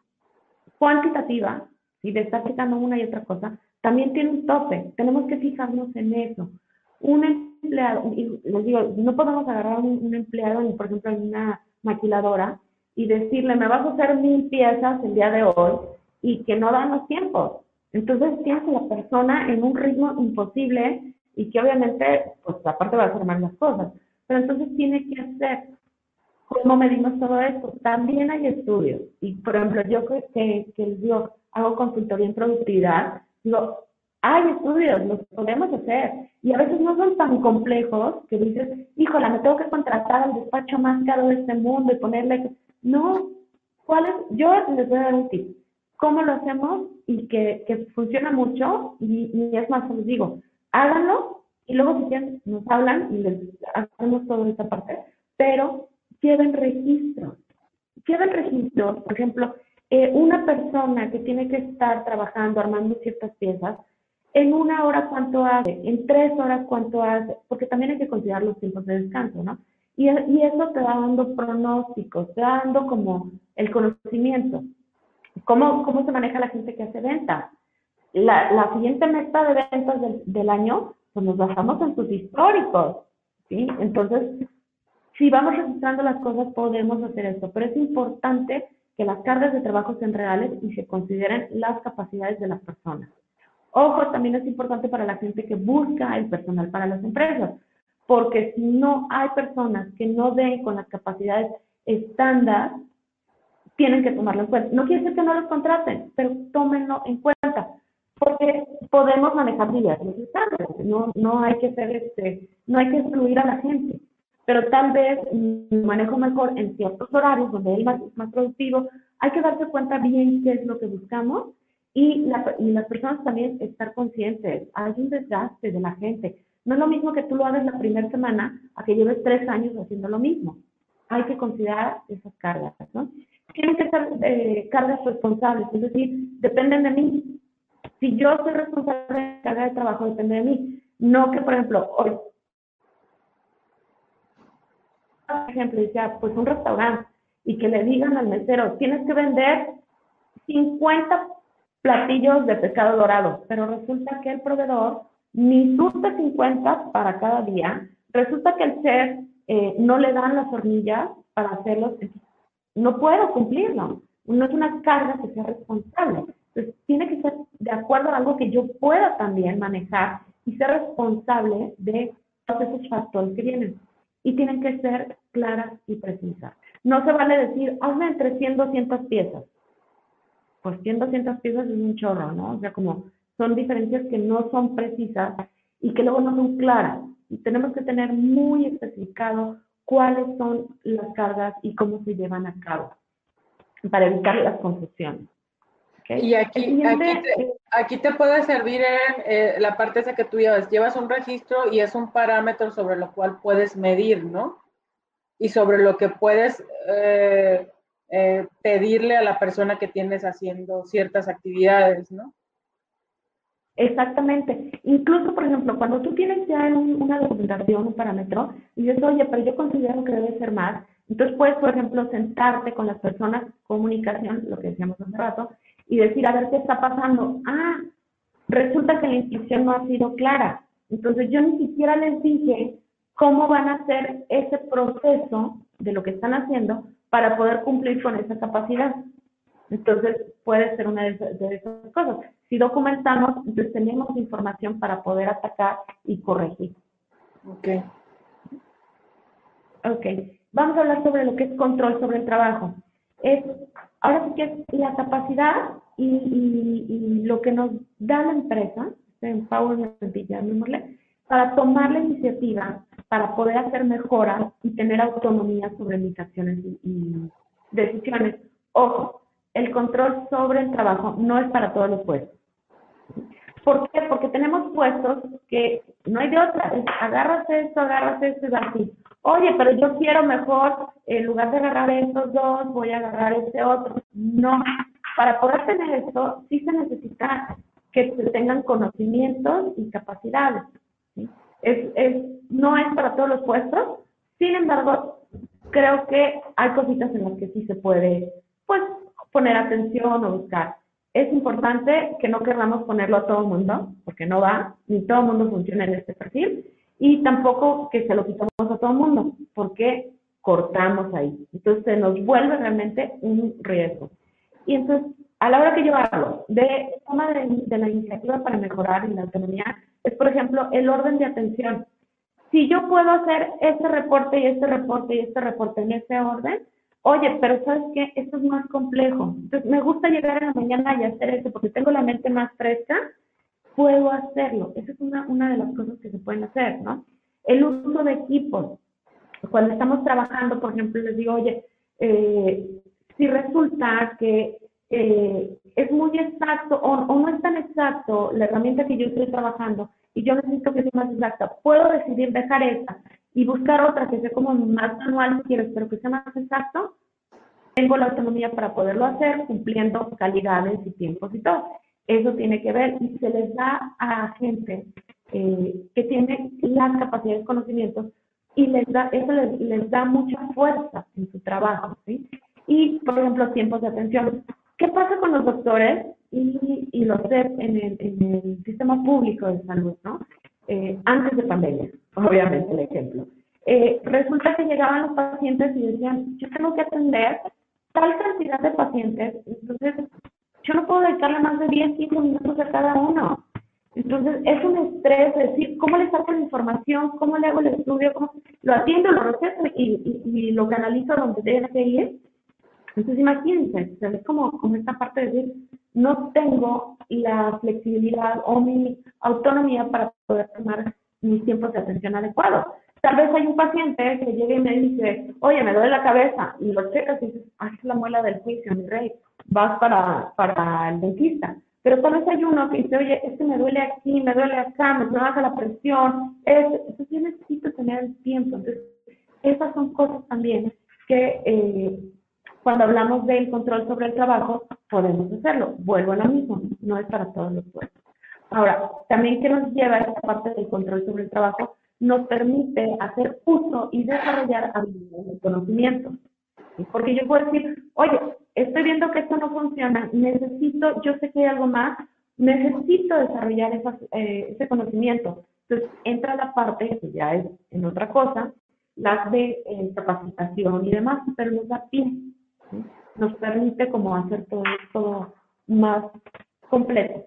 Speaker 2: cuantitativa y de estar checando una y otra cosa, también tiene un tope. Tenemos que fijarnos en eso. Un empleado, y les digo, no podemos agarrar a un, empleado, por ejemplo, en una maquiladora y decirle, me vas a hacer mil piezas el día de hoy y que no dan los tiempos. Entonces tienes a la persona en un ritmo imposible y que obviamente, pues aparte va a hacer mal las cosas. Pero entonces tiene que hacer. ¿Cómo medimos todo esto? También hay estudios. Y por ejemplo, yo que, que les digo, hago consultoría en productividad, digo, hay estudios, los podemos hacer. Y a veces no son tan complejos que dices, híjola, me tengo que contratar al despacho más caro de este mundo y ponerle... No, ¿cuál es? Yo les voy a dar un tip. ¿Cómo lo hacemos? Y que, que funciona mucho. Y, y, es más, les digo, háganlo y luego si quieren nos hablan y les hacemos toda esta parte. Pero lleven registro. Lleven registro, por ejemplo, eh, una persona que tiene que estar trabajando, armando ciertas piezas, en una hora cuánto hace, en tres horas cuánto hace, porque también hay que considerar los tiempos de descanso, ¿no? Y, y eso te va dando pronósticos, te va dando como el conocimiento. ¿Cómo, cómo se maneja la gente que hace ventas? La, la siguiente meta de ventas del, del año, pues nos basamos en sus históricos, ¿sí? Entonces, si vamos registrando las cosas, podemos hacer eso, pero es importante que las cargas de trabajo sean reales y se consideren las capacidades de las personas. Ojo, también es importante para la gente que busca el personal para las empresas, porque si no hay personas que no den con las capacidades estándar, tienen que tomarlo en cuenta. No quiere decir que no los contraten, pero tómenlo en cuenta, porque podemos manejar estándares, no, no hay que hacer este, no hay que excluir a la gente pero tal vez manejo mejor en ciertos horarios donde es más productivo. Hay que darse cuenta bien qué es lo que buscamos y, y las personas también estar conscientes. Hay un desgaste de la gente. No es lo mismo que tú lo hagas la primera semana a que lleves tres años haciendo lo mismo. hay que considerar esas cargas, ¿no? Tienen que ser eh, cargas responsables, es decir, dependen de mí. Si yo soy responsable de la carga de trabajo, depende de mí. No que, por ejemplo, hoy, por ejemplo, decía, pues un restaurante, y que le digan al mesero, tienes que vender 50 platillos de pescado dorado, pero resulta que el proveedor ni surte 50 para cada día, resulta que el chef eh, no le dan las hornillas para hacerlos, no puedo cumplirlo, no es una carga que sea responsable. Entonces, tiene que ser de acuerdo a algo que yo pueda también manejar y ser responsable de todos esos factores que vienen. Y tienen que ser claras y precisas. No se vale decir, hazme entre 100, 200 piezas. Pues 100, 200 piezas es un chorro, ¿no? O sea, como son diferencias que no son precisas y que luego no son claras. Y tenemos que tener muy especificado cuáles son las cargas y cómo se llevan a cabo para evitar las confusiones.
Speaker 1: Y aquí, aquí, te, aquí te puede servir en, eh, la parte esa que tú llevas. Llevas un registro y es un parámetro sobre lo cual puedes medir, ¿no? Y sobre lo que puedes eh, eh, pedirle a la persona que tienes haciendo ciertas actividades, ¿no?
Speaker 2: Exactamente. Incluso, por ejemplo, cuando tú tienes ya una documentación, un parámetro, y dices, oye, pero yo considero que debe ser más, entonces puedes, por ejemplo, sentarte con las personas, comunicación, lo que decíamos hace rato, y decir, a ver qué está pasando. Ah, resulta que la instrucción no ha sido clara. Entonces yo ni siquiera les dije cómo van a hacer ese proceso de lo que están haciendo para poder cumplir con esa capacidad. Entonces puede ser una de esas cosas. Si documentamos, entonces tenemos información para poder atacar y corregir.
Speaker 1: Ok.
Speaker 2: Ok. Vamos a hablar sobre lo que es control sobre el trabajo. Es, ahora sí que es la capacidad y, lo que nos da la empresa, Empowerment, llamémosle, para tomar la iniciativa, para poder hacer mejoras y tener autonomía sobre mis acciones y decisiones. Ojo, el control sobre el trabajo no es para todos los puestos. ¿Por qué? Porque tenemos puestos que no hay de otra, es agarras esto, agarras esto y así. Oye, pero yo quiero mejor, en lugar de agarrar estos dos, voy a agarrar este otro. No, para poder tener esto, sí se necesita que se tengan conocimientos y capacidades. Es, es, no es para todos los puestos, sin embargo, creo que hay cositas en las que sí se puede, pues, poner atención o buscar. Es importante que no queramos ponerlo a todo el mundo, porque no va, ni todo el mundo funciona en este perfil, y tampoco que se lo quitamos a todo el mundo, porque cortamos ahí. Entonces se nos vuelve realmente un riesgo. Y entonces, a la hora que yo hablo de toma de, de la iniciativa para mejorar la autonomía, es por ejemplo el orden de atención. Si yo puedo hacer este reporte y este reporte y este reporte en ese orden, Oye, pero ¿sabes qué? Esto es más complejo. Entonces, me gusta llegar en la mañana y hacer eso porque tengo la mente más fresca. Puedo hacerlo. Esa es una, una de las cosas que se pueden hacer, ¿no? El uso de equipos. Cuando estamos trabajando, por ejemplo, les digo, oye, eh, si resulta que eh, es muy exacto o, o, no es tan exacto la herramienta que yo estoy trabajando y yo necesito que sea más exacta, puedo decidir dejar esa y buscar otra que sea como más manual si quieres, pero que sea más exacto, tengo la autonomía para poderlo hacer cumpliendo calidades y tiempos y todo. Eso tiene que ver y se les da a gente eh, que tiene las capacidades, conocimientos y les da, eso les, da mucha fuerza en su trabajo, ¿sí? Y, por ejemplo, tiempos de atención. ¿Qué pasa con los doctores y, y los CEP en el, sistema público de salud, no? Eh, antes de pandemia, obviamente el ejemplo. Eh, resulta que llegaban los pacientes y decían, yo tengo que atender tal cantidad de pacientes, entonces yo no puedo dedicarle más de 10, 15 minutos a cada uno. Entonces es un estrés decir, ¿cómo le saco la información? ¿Cómo le hago el estudio? ¿Cómo? Lo atiendo, lo receto y, y, lo canalizo donde tiene que ir. Entonces imagínense, es como, como esta parte de decir, no tengo la flexibilidad o mi autonomía para poder tomar mis tiempos de atención adecuados. Tal vez hay un paciente que llega y me dice, oye, me duele la cabeza, y lo checas y dices, ah, es la muela del juicio, mi rey, vas para, para el dentista. Pero tal vez hay uno que dice, oye, este me duele aquí, me duele acá, me baja la presión. Es, entonces yo necesito tener el tiempo. Entonces, esas son cosas también que eh, cuando hablamos del control sobre el trabajo, podemos hacerlo. Vuelvo a lo mismo, no es para todos los puestos. Ahora, también que nos lleva a esta parte del control sobre el trabajo, nos permite hacer uso y desarrollar habilidades y conocimientos. Porque yo puedo decir, oye, estoy viendo que esto no funciona, necesito, yo sé que hay algo más, necesito desarrollar eh, ese conocimiento. Entonces, entra la parte, que ya es en otra cosa, las de eh, capacitación y demás, pero nos da pie, nos permite como hacer todo esto más completo.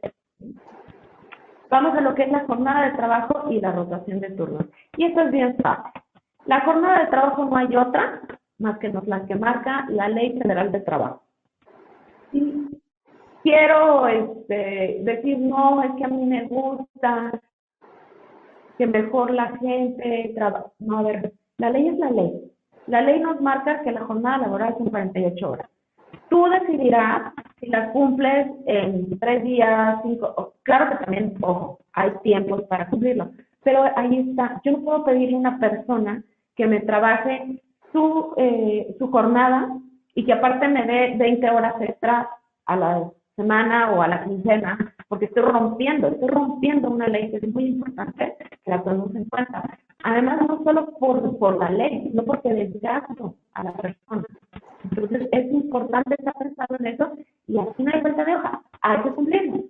Speaker 2: Vamos a lo que es la jornada de trabajo y la rotación de turnos. Y esto es bien fácil. La jornada de trabajo no hay otra más que nos la que marca la Ley Federal de Trabajo. Quiero este, decir, no, es que a mí me gusta que mejor la gente trabaja. No, a ver, la ley es la ley. La ley nos marca que la jornada laboral son 48 horas. Tú decidirás si las cumples en tres días, cinco, claro que también, ojo, hay tiempos para cumplirlo, pero ahí está, yo no puedo pedirle a una persona que me trabaje su, eh, su jornada y que aparte me dé 20 horas extra a la semana o a la quincena, porque estoy rompiendo, estoy rompiendo una ley que es muy importante que la tomemos en cuenta. Además, no solo por, por la ley, sino porque desgasto a la persona. Entonces, es importante estar pensando en eso y aquí no hay vuelta de hoja, hay que cumplirlo.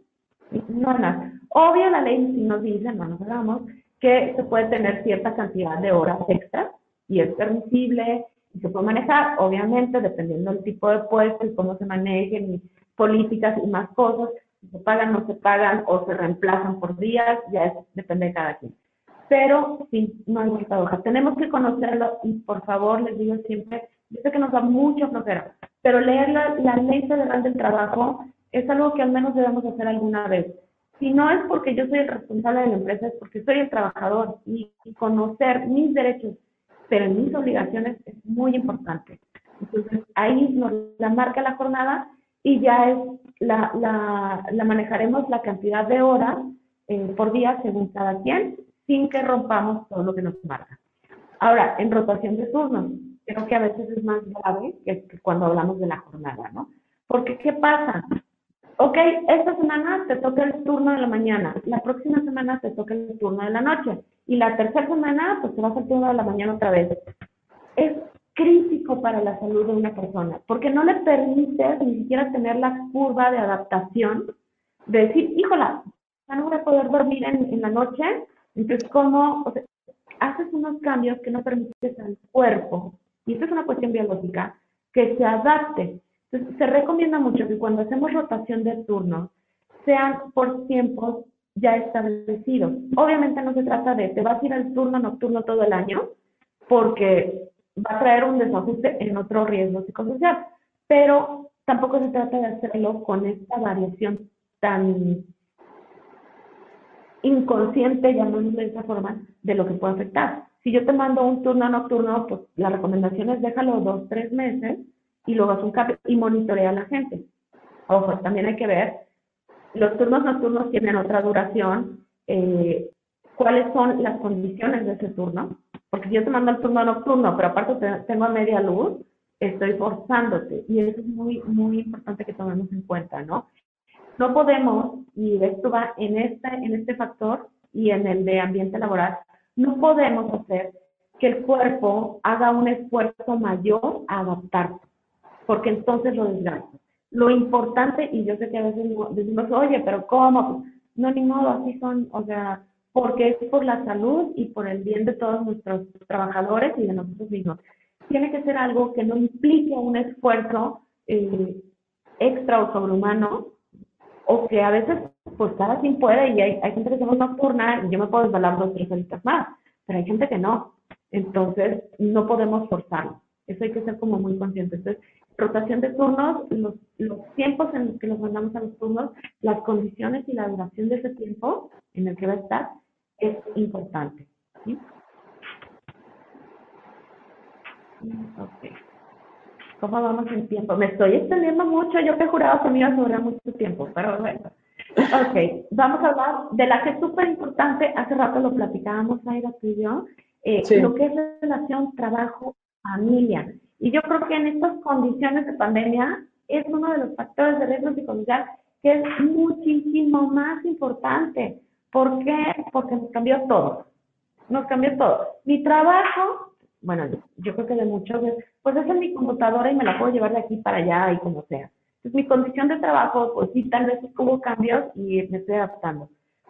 Speaker 2: No más. Obvio, la ley sí nos dice, no nos hagamos, que se puede tener cierta cantidad de horas extras y es permisible y se puede manejar, obviamente, dependiendo del tipo de puesto y cómo se manejen y políticas y más cosas, si se pagan, no se pagan o se reemplazan por días, ya es, depende de cada quien. Pero sí, no hay vuelta hoja. Tenemos que conocerlo y por favor, les digo siempre, yo sé que nos da mucho flojera, pero leer la, ley federal del trabajo es algo que al menos debemos hacer alguna vez. Si no es porque yo soy el responsable de la empresa, es porque soy el trabajador y, conocer mis derechos, pero mis obligaciones es muy importante. Entonces, ahí nos la marca la jornada y ya es la, la, la manejaremos la cantidad de horas eh, por día según cada quien, sin que rompamos todo lo que nos marca. Ahora, en rotación de turnos, creo que a veces es más grave que, cuando hablamos de la jornada, ¿no? Porque, ¿qué pasa? Ok, esta semana te toca el turno de la mañana, la próxima semana te toca el turno de la noche, y la tercera semana, pues te vas al turno de la mañana otra vez. Es crítico para la salud de una persona, porque no le permite ni siquiera tener la curva de adaptación de decir, híjola, ya no voy a poder dormir en, en la noche, entonces, ¿cómo? O sea, haces unos cambios que no permites al cuerpo y esto es una cuestión biológica, que se adapte. Entonces, se recomienda mucho que cuando hacemos rotación de turnos, sean por tiempos ya establecidos. Obviamente no se trata de te vas a ir al turno nocturno todo el año, porque va a traer un desajuste en otro riesgo psicosocial, pero tampoco se trata de hacerlo con esta variación tan inconsciente, llamémoslo de esa forma, de lo que puede afectar. Si yo te mando un turno nocturno, pues la recomendación es déjalo dos, tres meses y luego haz un cambio y monitorea a la gente. Ojo, también hay que ver, los turnos nocturnos tienen otra duración, eh, cuáles son las condiciones de ese turno, porque si yo te mando el turno nocturno, pero aparte tengo a media luz, estoy forzándote y eso es muy, muy importante que tomemos en cuenta, ¿no? No podemos, y esto va en este, en este factor y en el de ambiente laboral, no podemos hacer que el cuerpo haga un esfuerzo mayor a adaptarse, porque entonces lo desgasta. Lo importante, y yo sé que a veces decimos, oye, pero ¿cómo? No, ni modo, así son, o sea, porque es por la salud y por el bien de todos nuestros trabajadores y de nosotros mismos. Tiene que ser algo que no implique un esfuerzo eh, extra o sobrehumano, o que a veces pues cada quien puede y hay, hay gente que somos nocturna y yo me puedo desvelar dos, tres horitas más, pero hay gente que no. Entonces, no podemos forzarlo. Eso hay que ser como muy consciente. Entonces, rotación de turnos, los, los tiempos en los que nos mandamos a los turnos, las condiciones y la duración de ese tiempo en el que va a estar es importante. ¿sí? Ok. ¿Cómo vamos en tiempo? Me estoy extendiendo mucho, yo que juraba que me iba a sobrar mucho tiempo, pero bueno. Ok, vamos a hablar de la que es súper importante, hace rato lo platicábamos, Aida, tú y yo, eh, lo que es la relación trabajo-familia. Y yo creo que en estas condiciones de pandemia es uno de los factores de riesgo psicosocial que es muchísimo más importante. ¿Por qué? Porque nos cambió todo. Nos cambió todo. Mi trabajo, bueno, yo creo que de muchos, pues es en mi computadora y me la puedo llevar de aquí para allá y como sea. Entonces, mi condición de trabajo, pues sí, tal vez hubo cambios y me estoy adaptando.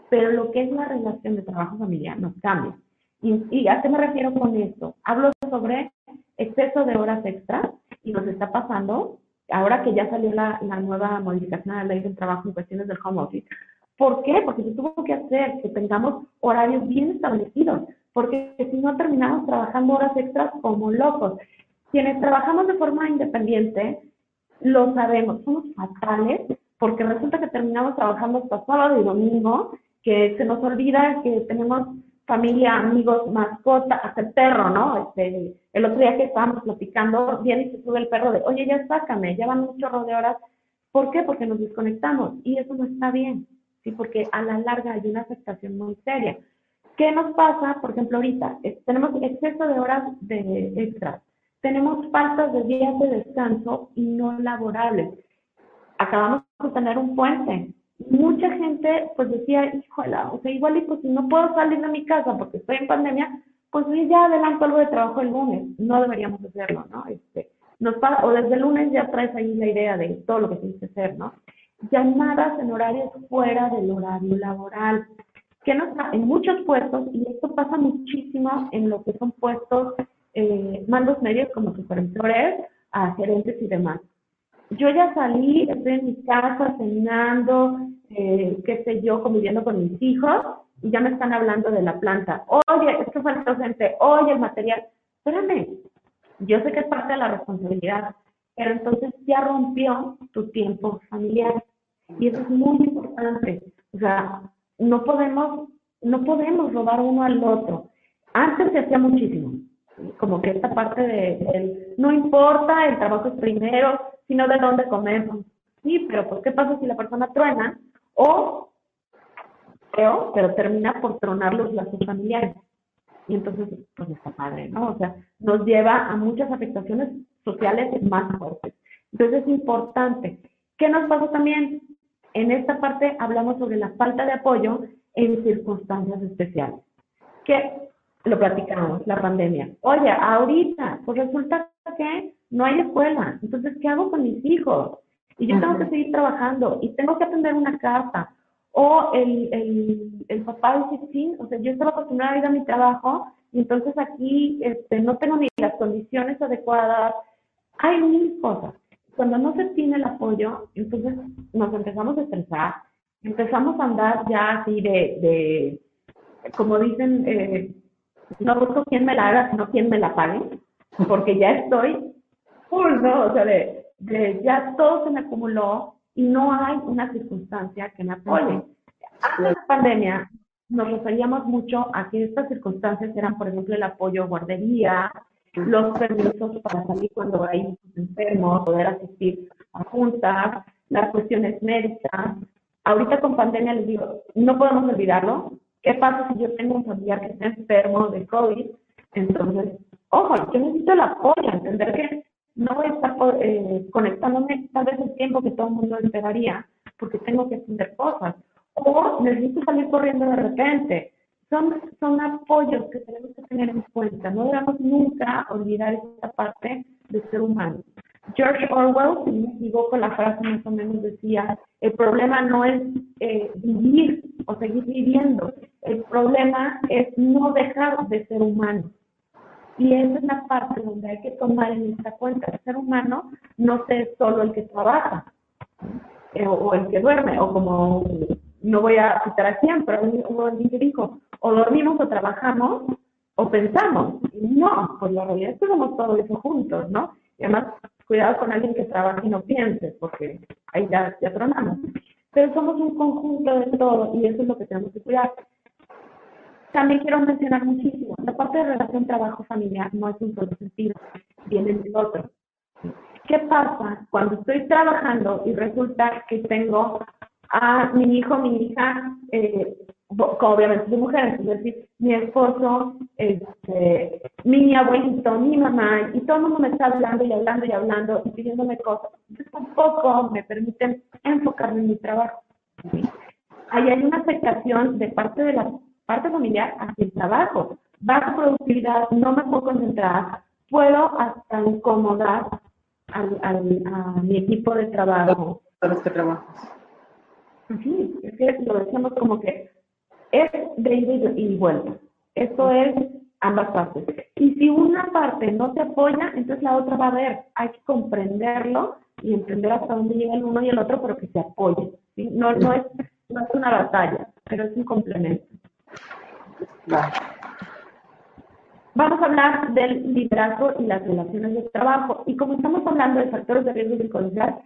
Speaker 2: Pero lo que es la relación de trabajo familiar nos cambia. ¿Y, y a qué me refiero con esto? Hablo sobre exceso de horas extras y nos está pasando ahora que ya salió la, la nueva modificación a la ley del trabajo en cuestiones del home office. ¿Por qué? Porque se tuvo que hacer que tengamos horarios bien establecidos, porque si no terminamos trabajando horas extras como locos. Quienes trabajamos de forma independiente, lo sabemos, somos fatales, porque resulta que terminamos trabajando hasta sábado y domingo, que se nos olvida que tenemos familia, amigos, mascota, hasta el perro, ¿no? Este, el otro día que estábamos platicando, viene y se sube el perro de, oye, ya sácame, ya van un chorro de horas. ¿Por qué? Porque nos desconectamos y eso no está bien, ¿sí? Porque a la larga hay una afectación muy seria. ¿Qué nos pasa? Por ejemplo, ahorita tenemos exceso de horas de extras, tenemos faltas de días de descanso y no laborables. Acabamos de tener un puente, mucha gente pues decía, híjole, o sea, igual y pues si no puedo salir de mi casa porque estoy en pandemia, pues ya adelanto algo de trabajo el lunes. No deberíamos hacerlo, ¿no? Este, nos o desde el lunes ya traes ahí la idea de todo lo que tienes que hacer, ¿no? Llamadas en horarios fuera del horario laboral. Que no está en muchos puestos, y esto pasa muchísimo en lo que son puestos, eh, mandos medios como supervisores, a gerentes y demás yo ya salí, estoy en mi casa cenando, eh, qué sé yo, conviviendo con mis hijos, y ya me están hablando de la planta. Oye, es que falta gente, oye, el material. Espérame, yo sé que es parte de la responsabilidad, pero entonces ya rompió tu tiempo familiar. Y eso es muy importante. O sea, no podemos, no podemos robar uno al otro. Antes se hacía muchísimo. Como que esta parte de, no importa, el trabajo es primero, sino de dónde comemos. Sí, pero pues, ¿qué pasa si la persona truena? O, creo, pero termina por tronar los lazos familiares. Y entonces, pues está padre, ¿no? O sea, nos lleva a muchas afectaciones sociales más fuertes. Entonces es importante. ¿Qué nos pasa también? En esta parte hablamos sobre la falta de apoyo en circunstancias especiales. Que lo platicamos, la pandemia. Oye, ahorita, pues resulta que no hay escuela. Entonces, ¿qué hago con mis hijos? Y yo tengo que seguir trabajando y tengo que atender una casa. O el, el, el papá dice, sí, o sea, yo estaba acostumbrada a ir a mi trabajo y entonces aquí este, no tengo ni las condiciones adecuadas. Hay mil cosas. Cuando no se tiene el apoyo, entonces nos empezamos a estresar, empezamos a andar ya así de, de como dicen, eh, no busco quién me la haga, sino quién me la pague, porque ya estoy ¿no? O sea, de, ya todo se me acumuló y no hay una circunstancia que me apoye. Antes de la pandemia, nos referíamos mucho a que estas circunstancias eran, por ejemplo, el apoyo guardería, los permisos para salir cuando hay enfermos, poder asistir a juntas, las cuestiones médicas. Ahorita con pandemia les digo, no podemos olvidarlo. ¿Qué pasa si yo tengo un familiar que está enfermo de COVID? Entonces, ojo, yo necesito el apoyo, entender que no voy a estar eh, conectándome tal vez el tiempo que todo el mundo esperaría, porque tengo que hacer cosas. O necesito salir corriendo de repente. Son, son apoyos que tenemos que tener en cuenta. No debemos nunca olvidar esta parte del ser humano. George Orwell, si me equivoco, la frase más o menos decía, el problema no es eh, vivir o seguir viviendo, el problema es no dejar de ser humano. Y esa es la parte donde hay que tomar en esta cuenta. El ser humano no es solo el que trabaja eh, o el que duerme, o como no voy a citar a quién, pero alguien que dijo, o dormimos o trabajamos o pensamos. No, pues la realidad es que somos todo eso juntos, ¿no? Y además, cuidado con alguien que trabaja y no piense, porque ahí ya, ya tronamos. Pero somos un conjunto de todo y eso es lo que tenemos que cuidar. También quiero mencionar muchísimo, la parte de relación trabajo-familiar no es un solo sentido, viene del otro. ¿Qué pasa cuando estoy trabajando y resulta que tengo a mi hijo, mi hija, eh, obviamente de mujeres, es decir, mi esposo, este, mi abuelito, mi mamá, y todo el mundo me está hablando y hablando y hablando y pidiéndome cosas. Entonces tampoco me permiten enfocarme en mi trabajo. Ahí hay una afectación de parte de la parte familiar hacia el trabajo. Baja productividad, no me puedo concentrar, puedo hasta incomodar al, a mi equipo de trabajo.
Speaker 1: A los que trabajas.
Speaker 2: Sí, es que lo decimos como que es de ida y vuelta. Esto es ambas partes. Y si una parte no se apoya, entonces la otra va a ver. Hay que comprenderlo y entender hasta dónde llega el uno y el otro, pero que se apoye. No, no, es, no es una batalla, pero es un complemento. Vamos a hablar del liderazgo y las relaciones de trabajo. Y como estamos hablando de factores de riesgo psicosocial,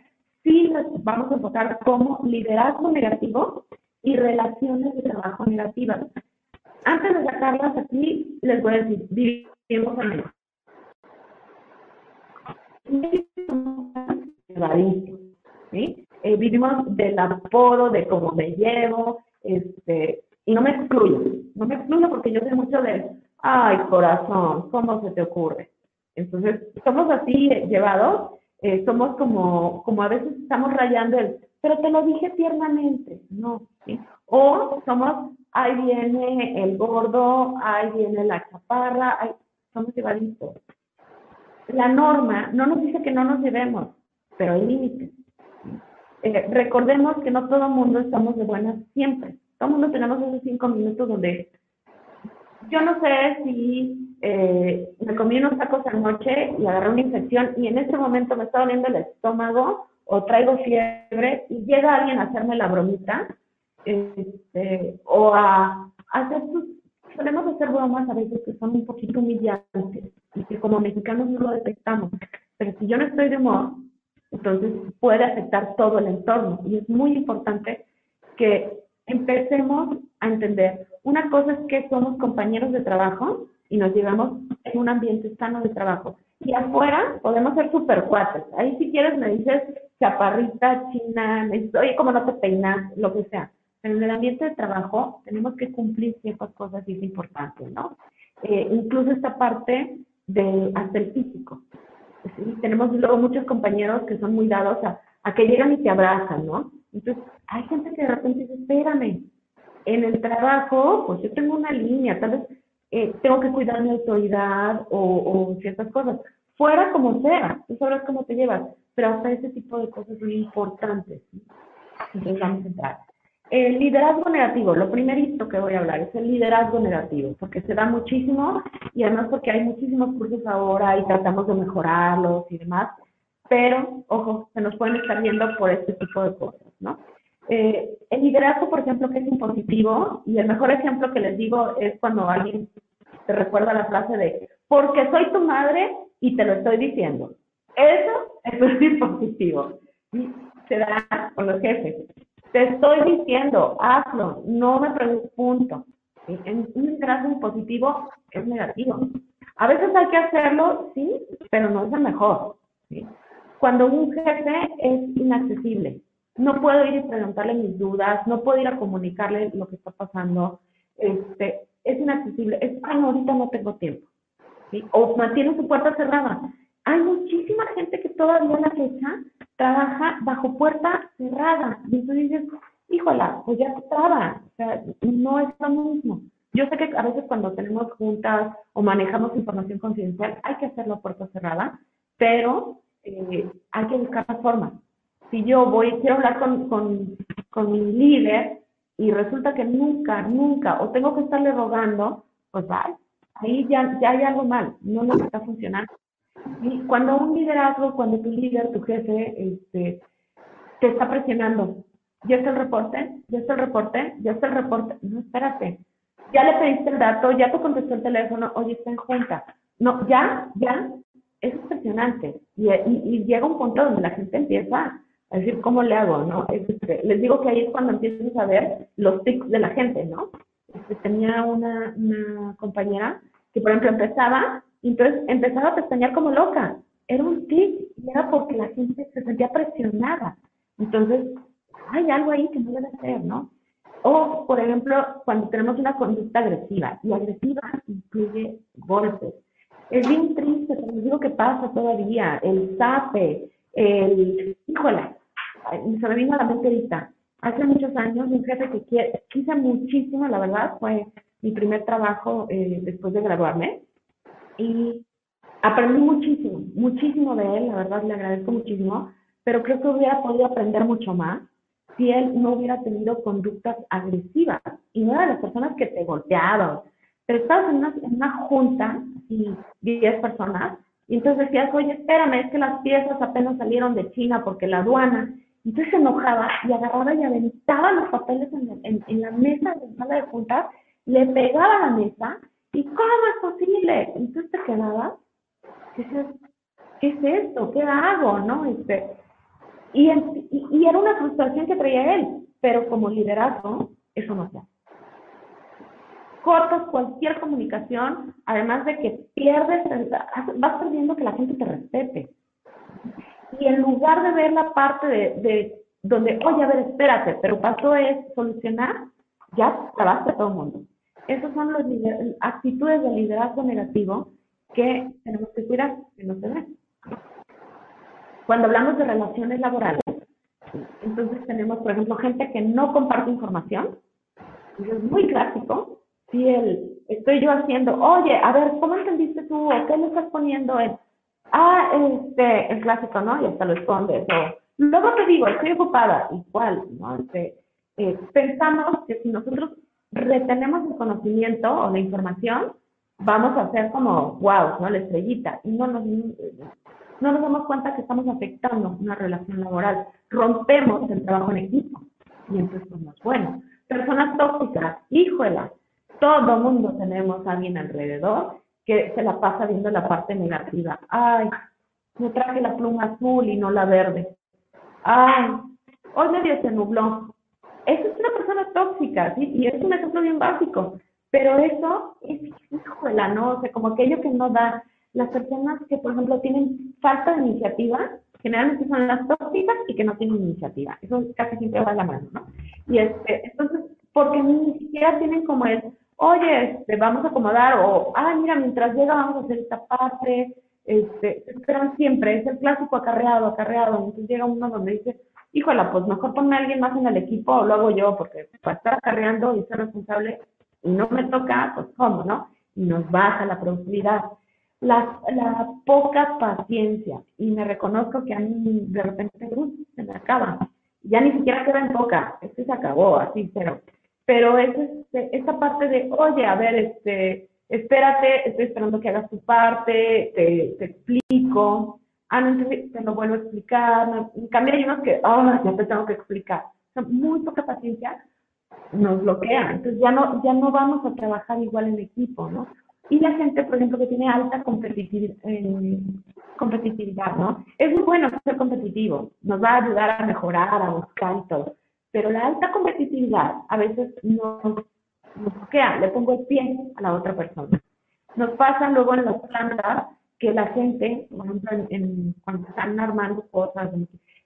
Speaker 2: sí vamos a enfocar como liderazgo negativo y relaciones de trabajo negativas. Antes de sacarlas aquí, les voy a decir, vivimos en el ¿sí? Eh, vivimos del apodo, de cómo me llevo, este, y no me excluyo, no me excluyo porque yo sé mucho de, ay corazón, ¿cómo se te ocurre? Entonces, somos así llevados, eh, somos como, como a veces estamos rayando el, pero te lo dije tiernamente, no, ¿sí? O somos, ahí viene el gordo, ahí viene la chaparra, ahí, somos llevaditos. La norma no nos dice que no nos llevemos, pero hay límites. Eh, recordemos que no todo el mundo estamos de buenas siempre. Todo el mundo tenemos esos cinco minutos donde yo no sé si eh, me comí unos tacos anoche y agarré una infección y en este momento me está doliendo el estómago o traigo fiebre y llega alguien a hacerme la bromita, este, o a, hacer sus, solemos hacer bromas a veces que son un poquito humillantes y que como mexicanos no lo detectamos. Pero si yo no estoy de humor, entonces puede afectar todo el entorno y es muy importante que empecemos a entender. Una cosa es que somos compañeros de trabajo y nos llevamos en un ambiente sano de trabajo. Y afuera podemos ser super cuates. Ahí si quieres me dices chaparrita, china, oye, como no te peinas, lo que sea. Pero en el ambiente de trabajo tenemos que cumplir ciertas cosas y es importante, ¿no? Eh, incluso esta parte de hasta el físico. Tenemos luego muchos compañeros que son muy dados a, a que llegan y te abrazan, ¿no? Entonces, hay gente que de repente dice, espérame, en el trabajo, pues yo tengo una línea, tal vez eh, tengo que cuidar mi autoridad o, o, ciertas cosas. Fuera como sea, tú sabrás cómo te llevas, pero hasta ese tipo de cosas son importantes. Entonces vamos a entrar. El liderazgo negativo, lo primerito que voy a hablar es el liderazgo negativo, porque se da muchísimo y además porque hay muchísimos cursos ahora y tratamos de mejorarlos y demás, pero, ojo, se nos pueden estar viendo por este tipo de cosas, ¿no? Eh, el liderazgo, por ejemplo, que es impositivo, y el mejor ejemplo que les digo es cuando alguien te recuerda la frase de, porque soy tu madre y te lo estoy diciendo. Eso, es impositivo. Se da con los jefes. Te estoy diciendo, hazlo, no me preguntes, un liderazgo impositivo es negativo. A veces hay que hacerlo, sí, pero no es el mejor. Cuando un jefe es inaccesible, no puedo ir y preguntarle mis dudas, no puedo ir a comunicarle lo que está pasando, este, es inaccesible, es, ay, ahorita no tengo tiempo, o mantiene su puerta cerrada. Hay muchísima gente que todavía a la fecha trabaja bajo puerta cerrada, y tú dices, híjola, pues ya estaba, o sea, no es lo mismo. Yo sé que a veces cuando tenemos juntas o manejamos información confidencial hay que hacerlo a puerta cerrada, pero eh, hay que buscar la forma si yo voy, quiero hablar con, con, con mi líder y resulta que nunca, nunca, o tengo que estarle rogando, pues va, ahí ya, ya hay algo mal, no nos está funcionando. Y cuando un liderazgo, cuando tu líder, tu jefe, este, te está presionando, ¿ya está el reporte? ¿Ya está el reporte? ¿Ya está el reporte? No, espérate. Ya le pediste el dato, ya te contestó el teléfono, oye, está en junta. No, ya, ya, es impresionante. Y, y, y llega un punto donde la gente empieza es decir, ¿cómo le hago? no este, Les digo que ahí es cuando empiezas a ver los tics de la gente, ¿no? Este, tenía una, una compañera que, por ejemplo, empezaba, entonces empezaba a pestañear como loca. Era un tic, y era porque la gente se sentía presionada. Entonces, hay algo ahí que no debe ser, ¿no? O, por ejemplo, cuando tenemos una conducta agresiva, y agresiva incluye golpes. Es bien triste, les digo que pasa todavía, el zape, el, híjole, se me vino a la mente ahorita, hace muchos años un jefe que quise muchísimo, la verdad, fue mi primer trabajo eh, después de graduarme, y aprendí muchísimo, muchísimo de él, la verdad le agradezco muchísimo, pero creo que hubiera podido aprender mucho más si él no hubiera tenido conductas agresivas. Y no era de las personas que te golpeaban. Pero estabas en una, en una junta, y 10 personas, y entonces decías, oye, espérame, es que las piezas apenas salieron de China porque la aduana. Entonces se enojaba y agarraba y aventaba los papeles en, en, la mesa de la sala de juntas, le pegaba a la mesa, y ¿cómo es posible? Entonces te quedabas, ¿qué es, esto? ¿Qué hago? ¿No? Este, y, y, era una frustración que traía él, pero como liderazgo, eso no se hace. Cortas cualquier comunicación, además de que pierdes, vas perdiendo que la gente te respete. Y en lugar de ver la parte de, de donde, oye, a ver, espérate, pero pasó es solucionar, ya trabaste a todo el mundo. Esas son las actitudes de liderazgo negativo que tenemos que cuidar, que no se ven. Cuando hablamos de relaciones laborales, entonces tenemos, por ejemplo, gente que no comparte información. es muy clásico. Si el, estoy yo haciendo, oye, a ver, ¿cómo entendiste tú? ¿O qué le estás poniendo en? Ah, este, el clásico, ¿no? Y hasta lo escondes. O, luego te digo, estoy ocupada. Igual, ¿no? Este, eh, pensamos que si nosotros retenemos el conocimiento o la información, vamos a hacer como, wow, ¿no? La estrellita. Y no nos, no nos damos cuenta que estamos afectando una relación laboral. Rompemos el trabajo en equipo y entonces pues, no es bueno. Personas tóxicas, híjola, todo mundo tenemos a alguien alrededor que se la pasa viendo la parte negativa. Ay, me traje la pluma azul y no la verde. Ay, hoy medio se nubló. Esa es una persona tóxica, ¿sí? Y es un ejemplo bien básico. Pero eso es, híjola, ¿no? O sea, como aquello que no da las personas que, por ejemplo, tienen falta de iniciativa, generalmente son las tóxicas y que no tienen iniciativa. Eso casi siempre va a la mano, ¿no? Y este, entonces, porque ni siquiera tienen como el, oye, este, vamos a acomodar, o, ah, mira, mientras llega vamos a hacer esta parte, este, esperan siempre, es el clásico acarreado, acarreado, entonces llega uno donde dice, híjola, pues mejor ponme a alguien más en el equipo o lo hago yo, porque para estar acarreando y ser responsable y no me toca, pues cómo, ¿no? Y nos baja la productividad la, la poca paciencia. Y me reconozco que a mí de repente se me acaba. Ya ni siquiera queda en poca, este se acabó, así, pero, pero es este, esta parte de, oye, a ver, este, espérate, estoy esperando que hagas tu parte, te, explico, ah, no, te lo vuelvo a explicar, en cambio hay unos que, oh, ya te tengo que explicar. muy poca paciencia nos bloquea, entonces ya no, ya no vamos a trabajar igual en equipo, ¿no? Y la gente, por ejemplo, que tiene alta competitividad, ¿no? Es muy bueno ser competitivo, nos va a ayudar a mejorar, a buscar y todo. Pero la alta competitividad a veces nos, nos bloquea, le pongo el pie a la otra persona. Nos pasa luego en las plantas que la gente, por ejemplo, en, cuando están armando cosas,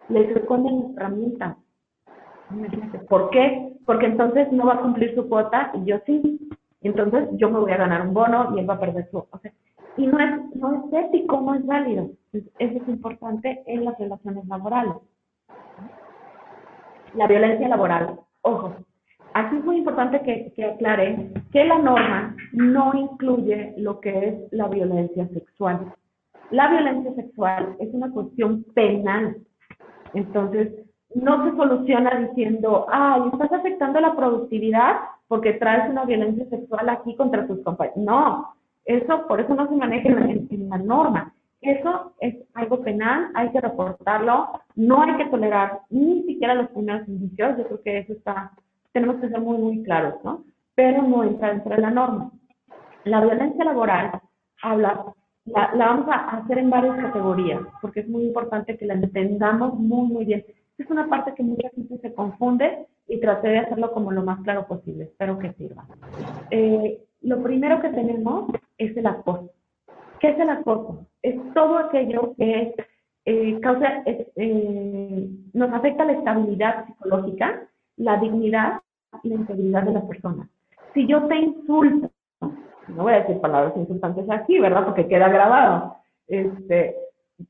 Speaker 2: les esconden herramientas. ¿Por qué? Porque entonces no va a cumplir su cuota y yo sí. Entonces yo me voy a ganar un bono y él va a perder su... O sea, y no es, no es ético, no es válido. eso es importante en las relaciones laborales. La violencia laboral, ojo, aquí es muy importante que, aclare que la norma no incluye lo que es la violencia sexual. La violencia sexual es una cuestión penal. Entonces, no se soluciona diciendo, ay, estás afectando la productividad porque traes una violencia sexual aquí contra tus compañeros. No, eso, por eso no se maneja en, la norma. Eso es algo penal, hay que reportarlo, no hay que tolerar ni siquiera los primeros indicios, yo creo que eso está, tenemos que ser muy, muy claros, ¿no? Pero no entra dentro de la norma. La violencia laboral habla, la, la vamos a hacer en varias categorías, porque es muy importante que la entendamos muy, muy bien es una parte que mucha gente se confunde y traté de hacerlo como lo más claro posible. Espero que sirva. Eh, lo primero que tenemos es el acoso. ¿Qué es el acoso? Es todo aquello que eh, causa, eh, nos afecta la estabilidad psicológica, la dignidad la integridad de la persona. Si yo te insulto, no voy a decir palabras insultantes aquí, ¿verdad? Porque queda grabado. Este,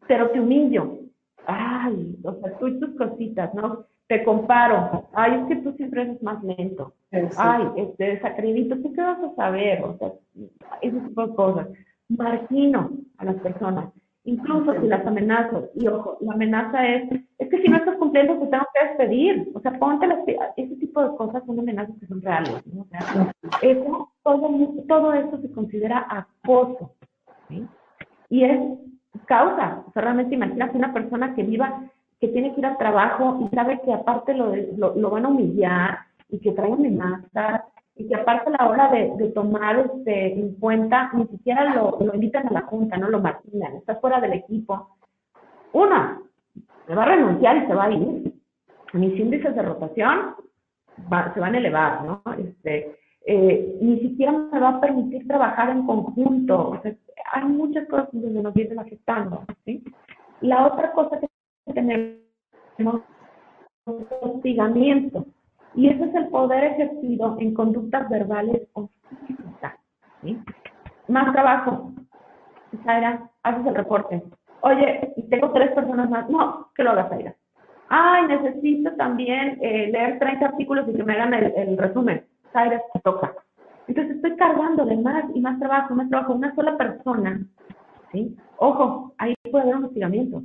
Speaker 2: pero te humillo. Ay, o sea, tú y tus cositas, ¿no? Te comparo. Ay, es que tú siempre eres más lento. Ay, este, desacredito. ¿Tú qué vas a saber? O sea, ese tipo de cosas. Margino a las personas. Incluso si las amenazo. Y ojo, la amenaza es, es que si no estás cumpliendo, te tengo que despedir. O sea, ponte las... Ese tipo de cosas son amenazas que son reales. ¿no? O sea, eso, todo, todo eso se considera acoso. ¿sí? Y es causa. O sea, realmente imagínate una persona que viva, que tiene que ir al trabajo y sabe que aparte lo, lo, van a humillar y que trae amenazas y que aparte a la hora de, tomar este, en cuenta, ni siquiera lo, invitan a la junta, no lo marginan, está fuera del equipo. Una, se va a renunciar y se va a ir. Mis índices de rotación se van a elevar, ¿no? Este, eh, ni siquiera me va a permitir trabajar en conjunto. O sea, hay muchas cosas donde nos vienen afectando. La otra cosa que tenemos es hostigamiento. Y ese es el poder ejercido en conductas verbales o físicas. ¿sí? Más trabajo. Zaira, haces el reporte. Oye, tengo tres personas más. No, que lo hagas, Zaira. Ay, necesito también eh, leer 30 artículos y que me hagan el, resumen. Zaira, toca. Entonces estoy cargándole más y más trabajo, más trabajo. Una sola persona, ¿sí? Ojo, ahí puede haber un hostigamiento.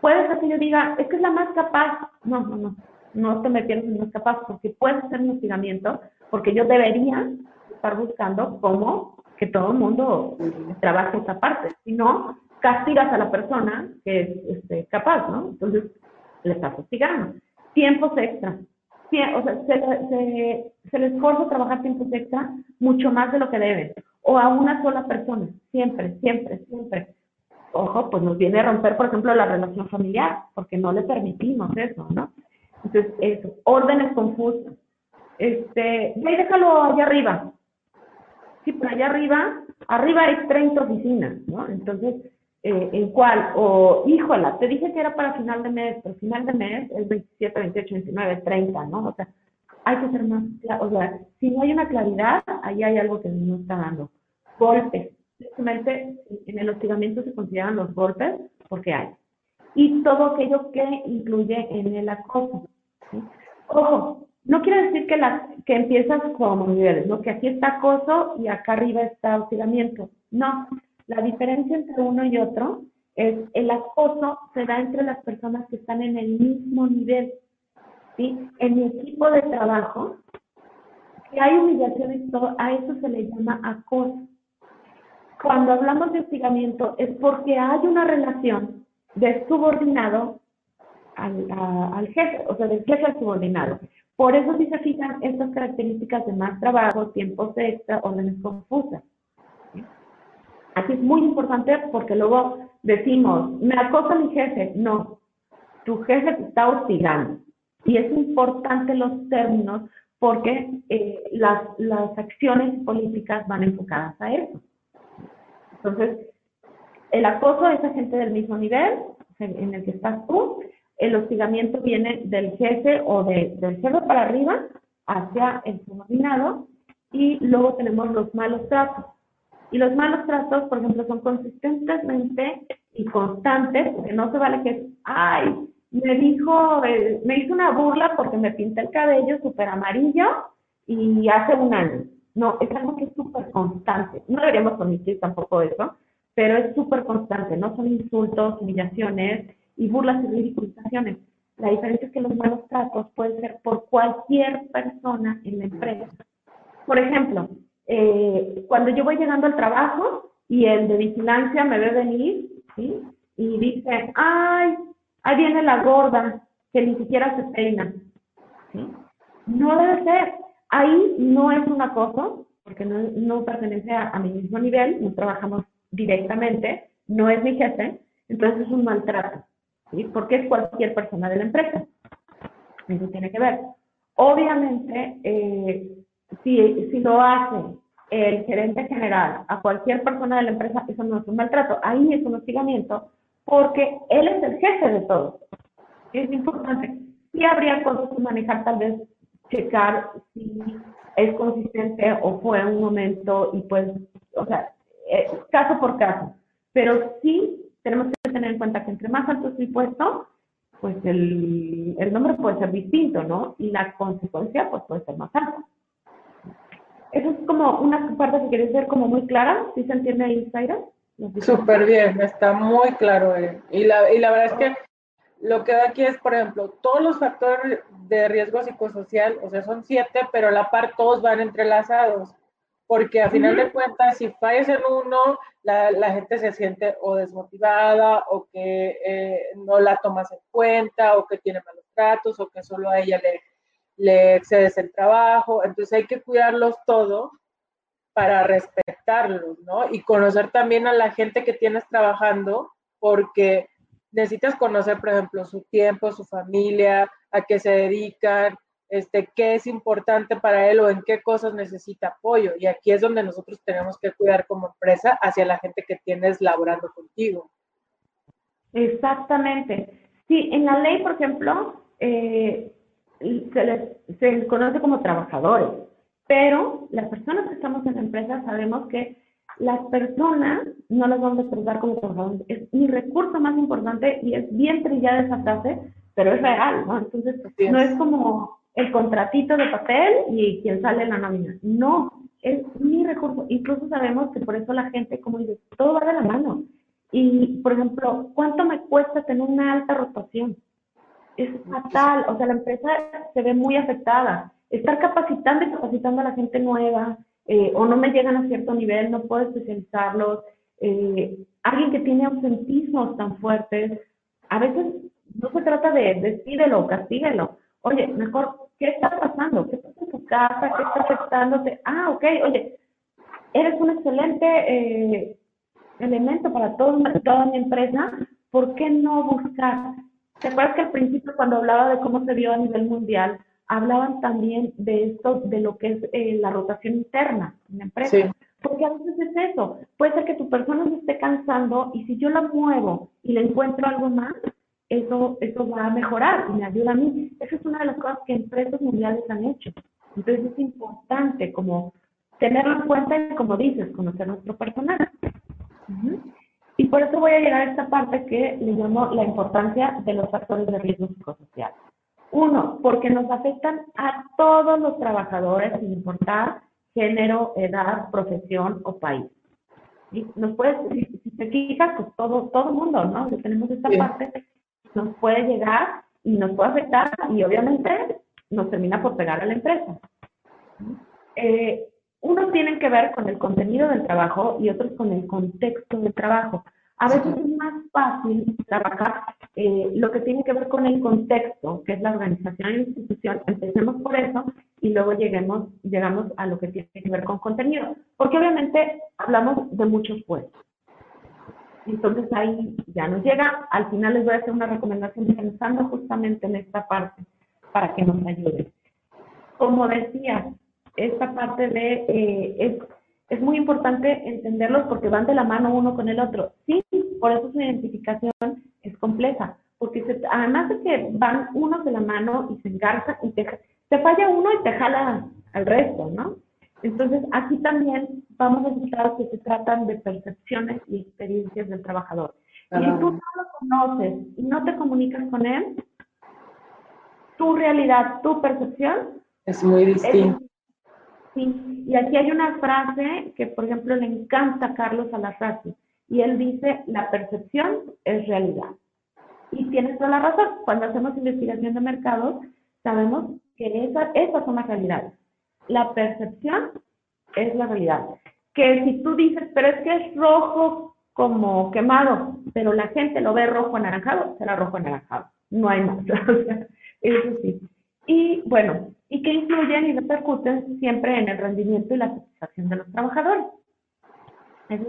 Speaker 2: Puede ser que yo diga, es que es la más capaz. No, no, no. No te metieras en más capaz, porque puede ser un hostigamiento, porque yo debería estar buscando cómo que todo el mundo trabaje esa parte. Si no, castigas a la persona que es este, capaz, ¿no? Entonces, le estás hostigando. Tiempos extra o sea, se, se, se les esfuerza trabajar tiempos extra mucho más de lo que deben, o a una sola persona, siempre, siempre, siempre. Ojo, pues nos viene a romper, por ejemplo, la relación familiar, porque no le permitimos eso, ¿no? Entonces, eso, órdenes confusas. Este, y déjalo allá arriba. Sí, pero allá arriba, arriba hay 30 oficinas, ¿no? Entonces, eh, en cuál, o híjola, te dije que era para final de mes, pero final de mes es 27, 28, 29, 30, ¿no? O sea, hay que ser más o sea, si no hay una claridad, ahí hay algo que no está dando. Golpes, simplemente en el hostigamiento se consideran los golpes porque hay. Y todo aquello que incluye en el acoso. Ojo, no quiere decir que, la, que empiezas como niveles, ¿no? Que aquí está acoso y acá arriba está hostigamiento. No, la diferencia entre uno y otro es el acoso se da entre las personas que están en el mismo nivel. ¿sí? En mi equipo de trabajo, que hay humillación y todo, a eso se le llama acoso. Cuando hablamos de hostigamiento es porque hay una relación de subordinado al, al jefe, o sea, del jefe al subordinado. Por eso si se fijan estas características de más trabajo, tiempos extra, órdenes confusas. Aquí es muy importante porque luego decimos, me acosa mi jefe. No, tu jefe te está hostigando. Y es importante los términos porque eh, las, las acciones políticas van enfocadas a eso. Entonces, el acoso es a gente del mismo nivel en el que estás tú, el hostigamiento viene del jefe o de, del jefe para arriba hacia el subordinado y luego tenemos los malos tratos. Y los malos tratos, por ejemplo, son consistentemente y constantes, porque no se vale que, ay, me dijo, eh, me hizo una burla porque me pinté el cabello súper amarillo y hace un año. No, es algo que es súper constante. No deberíamos permitir tampoco eso, pero es súper constante. No son insultos, humillaciones y burlas y ridiculizaciones. La diferencia es que los malos tratos pueden ser por cualquier persona en la empresa. Por ejemplo, eh, cuando yo voy llegando al trabajo y el de vigilancia me ve venir, ¿sí? Y dice, ay, ahí viene la gorda, que ni siquiera se peina, ¿sí? No debe ser. Ahí no es un acoso, porque no, no pertenece a, a, mi mismo nivel, no trabajamos directamente, no es mi jefe, entonces es un maltrato, ¿sí? Porque es cualquier persona de la empresa. Eso tiene que ver. Obviamente, eh, si, si lo hace el gerente general a cualquier persona de la empresa, eso no es un maltrato, ahí es un hostigamiento, porque él es el jefe de todo. Es importante. Sí habría cosas que manejar tal vez checar si es consistente o fue un momento y pues, o sea, eh, caso por caso. Pero sí tenemos que tener en cuenta que entre más alto es el puesto, pues el, el nombre puede ser distinto, ¿no? Y la consecuencia pues puede ser más alta. Eso es como una parte que quería ser como muy clara, ¿sí se entiende ahí, Zaira?
Speaker 1: Súper bien, está muy claro. Eh. Y, la, y la verdad es que lo que da aquí es, por ejemplo, todos los factores de riesgo psicosocial, o sea, son siete, pero a la par todos van entrelazados, porque a final de cuentas, si fallas en uno, la, la, gente se siente o desmotivada, o que eh, no la tomas en cuenta, o que tiene malos tratos, o que solo a ella le, le excedes el trabajo, entonces hay que cuidarlos todos para respetarlos, ¿no? Y conocer también a la gente que tienes trabajando, porque necesitas conocer, por ejemplo, su tiempo, su familia, a qué se dedican, este, qué es importante para él o en qué cosas necesita apoyo. Y aquí es donde nosotros tenemos que cuidar como empresa hacia la gente que tienes laborando contigo.
Speaker 2: Exactamente. Sí, en la ley, por ejemplo, eh, se les se conoce como trabajadores, pero las personas que estamos en la empresa sabemos que las personas no las vamos a tratar como trabajadores. Es mi recurso más importante y es bien trillada esa frase, pero es real, ¿no? Entonces, no es como el contratito de papel y quien sale en la nómina. No, es mi recurso. Incluso sabemos que por eso la gente, como dice, todo va de la mano. Y, por ejemplo, ¿cuánto me cuesta tener una alta rotación? Es fatal, o sea, la empresa se ve muy afectada. Estar capacitando y capacitando a la gente nueva, eh, o no me llegan a cierto nivel, no puedo especializarlos. Eh, alguien que tiene ausentismos tan fuertes, a veces no se trata de despídelo, castíguelo. Oye, mejor, ¿qué está pasando? ¿Qué pasa en tu casa? ¿Qué está afectándote? Ah, ok, oye, eres un excelente eh, elemento para todo, toda mi empresa, ¿por qué no buscar? ¿Te acuerdas que al principio cuando hablaba de cómo se vio a nivel mundial, hablaban también de esto, de lo que es eh, la rotación interna en la empresa. Porque a veces es eso. Puede ser que tu persona se esté cansando y si yo la muevo y le encuentro algo más, eso, eso va a mejorar y me ayuda a mí. Esa es una de las cosas que empresas mundiales han hecho. Entonces es importante como tenerlo en cuenta y como dices, conocer nuestro personal. Y por eso voy a llegar a esta parte que le llamo la importancia de los factores de riesgo psicosocial. Uno, porque nos afectan a todos los trabajadores sin importar género, edad, profesión o país. Y nos puede, si, te fijas, pues todo, todo mundo, ¿no? Tenemos esta parte, nos puede llegar y nos puede afectar y obviamente nos termina por pegar a la empresa. Eh, unos tienen que ver con el contenido del trabajo y otros con el contexto del trabajo. A veces es más fácil trabajar eh, lo que tiene que ver con el contexto, que es la organización y la institución. Empecemos por eso y luego lleguemos, llegamos a lo que tiene que ver con contenido. Porque obviamente hablamos de muchos puestos. Entonces ahí ya nos llega. Al final les voy a hacer una recomendación pensando justamente en esta parte para que nos ayude. Como decía, esta parte de eh, es muy importante entenderlos porque van de la mano uno con el otro. Sí, por eso su identificación es compleja, porque además de que van unos de la mano y se engarzan y te, falla uno y te jala al resto, ¿no? Entonces, aquí también vamos a necesitar que se tratan de percepciones y experiencias del trabajador. Y si tú no lo conoces y no te comunicas con él, tu realidad, tu percepción
Speaker 1: es muy distinta.
Speaker 2: Sí, y aquí hay una frase que, por ejemplo, le encanta a Carlos Alarraqui, y él dice, la percepción es realidad. Y tienes toda la razón, cuando hacemos investigación de mercados, sabemos que esa, esas son las realidades. La percepción es la realidad. Que si tú dices, pero es que es rojo como quemado, pero la gente lo ve rojo anaranjado, será rojo anaranjado. No hay más. eso sí. Y bueno, y que influyen y repercuten siempre en el rendimiento y la satisfacción de los trabajadores. es